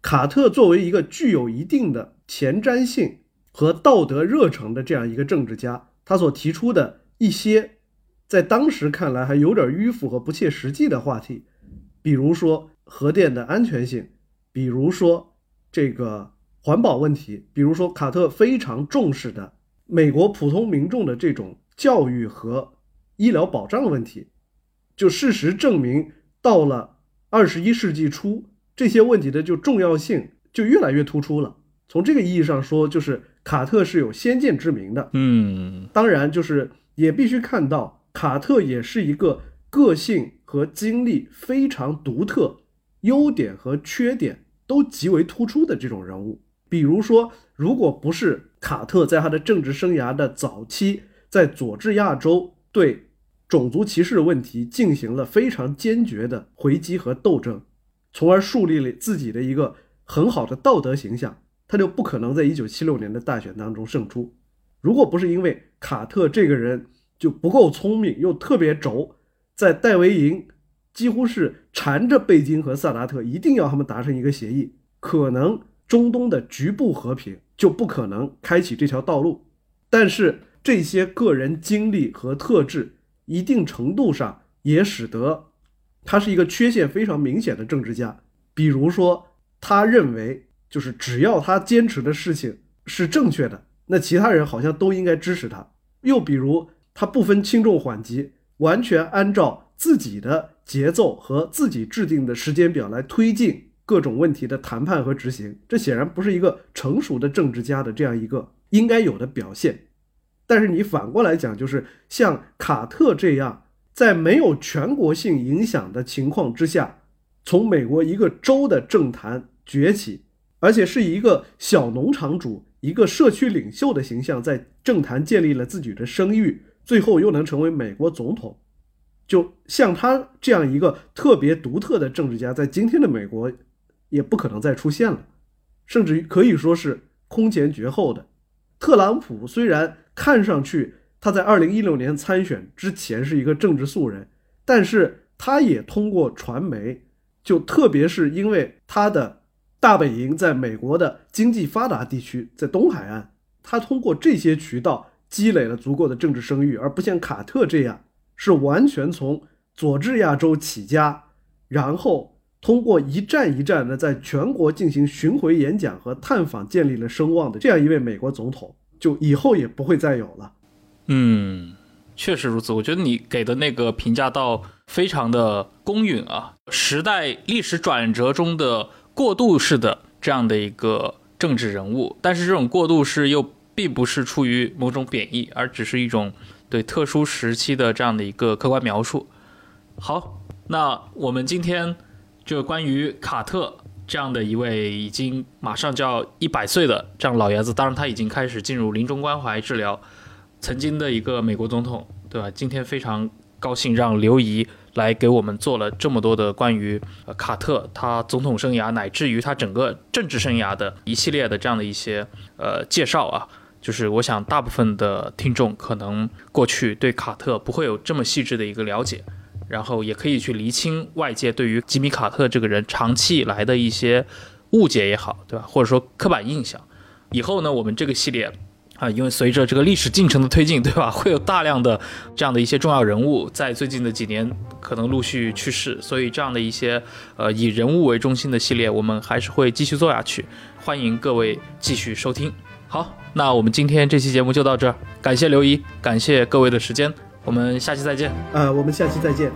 卡特作为一个具有一定的前瞻性和道德热诚的这样一个政治家，他所提出的一些在当时看来还有点迂腐和不切实际的话题，比如说核电的安全性，比如说这个环保问题，比如说卡特非常重视的美国普通民众的这种教育和医疗保障问题，就事实证明，到了二十一世纪初。这些问题的就重要性就越来越突出了。从这个意义上说，就是卡特是有先见之明的。嗯，当然，就是也必须看到，卡特也是一个个性和经历非常独特、优点和缺点都极为突出的这种人物。比如说，如果不是卡特在他的政治生涯的早期，在佐治亚州对种族歧视问题进行了非常坚决的回击和斗争。从而树立了自己的一个很好的道德形象，他就不可能在一九七六年的大选当中胜出。如果不是因为卡特这个人就不够聪明又特别轴，在戴维营几乎是缠着贝金和萨达特，一定要他们达成一个协议，可能中东的局部和平就不可能开启这条道路。但是这些个人经历和特质，一定程度上也使得。他是一个缺陷非常明显的政治家，比如说，他认为就是只要他坚持的事情是正确的，那其他人好像都应该支持他。又比如，他不分轻重缓急，完全按照自己的节奏和自己制定的时间表来推进各种问题的谈判和执行。这显然不是一个成熟的政治家的这样一个应该有的表现。但是你反过来讲，就是像卡特这样。在没有全国性影响的情况之下，从美国一个州的政坛崛起，而且是一个小农场主、一个社区领袖的形象在政坛建立了自己的声誉，最后又能成为美国总统，就像他这样一个特别独特的政治家，在今天的美国也不可能再出现了，甚至可以说是空前绝后的。特朗普虽然看上去。他在二零一六年参选之前是一个政治素人，但是他也通过传媒，就特别是因为他的大本营在美国的经济发达地区，在东海岸，他通过这些渠道积累了足够的政治声誉，而不像卡特这样是完全从佐治亚州起家，然后通过一站一站的在全国进行巡回演讲和探访建立了声望的这样一位美国总统，就以后也不会再有了。嗯，确实如此。我觉得你给的那个评价倒非常的公允啊，时代历史转折中的过渡式的这样的一个政治人物，但是这种过渡式又并不是出于某种贬义，而只是一种对特殊时期的这样的一个客观描述。好，那我们今天就关于卡特这样的一位已经马上就要一百岁的这样老爷子，当然他已经开始进入临终关怀治疗，曾经的一个美国总统，对吧？今天非常高兴让刘怡来给我们做了这么多的关于呃卡特他总统生涯乃至于他整个政治生涯的一系列的这样的一些呃介绍啊。就是我想大部分的听众可能过去对卡特不会有这么细致的一个了解。然后也可以去厘清外界对于吉米·卡特这个人长期以来的一些误解也好，对吧？或者说刻板印象。以后呢，我们这个系列啊，因为随着这个历史进程的推进，对吧？[laughs] 会有大量的这样的一些重要人物在最近的几年可能陆续去世，所以这样的一些呃以人物为中心的系列，我们还是会继续做下去。欢迎各位继续收听。好，那我们今天这期节目就到这儿，感谢刘怡，感谢各位的时间。我们下期再见。呃，我们下期再见。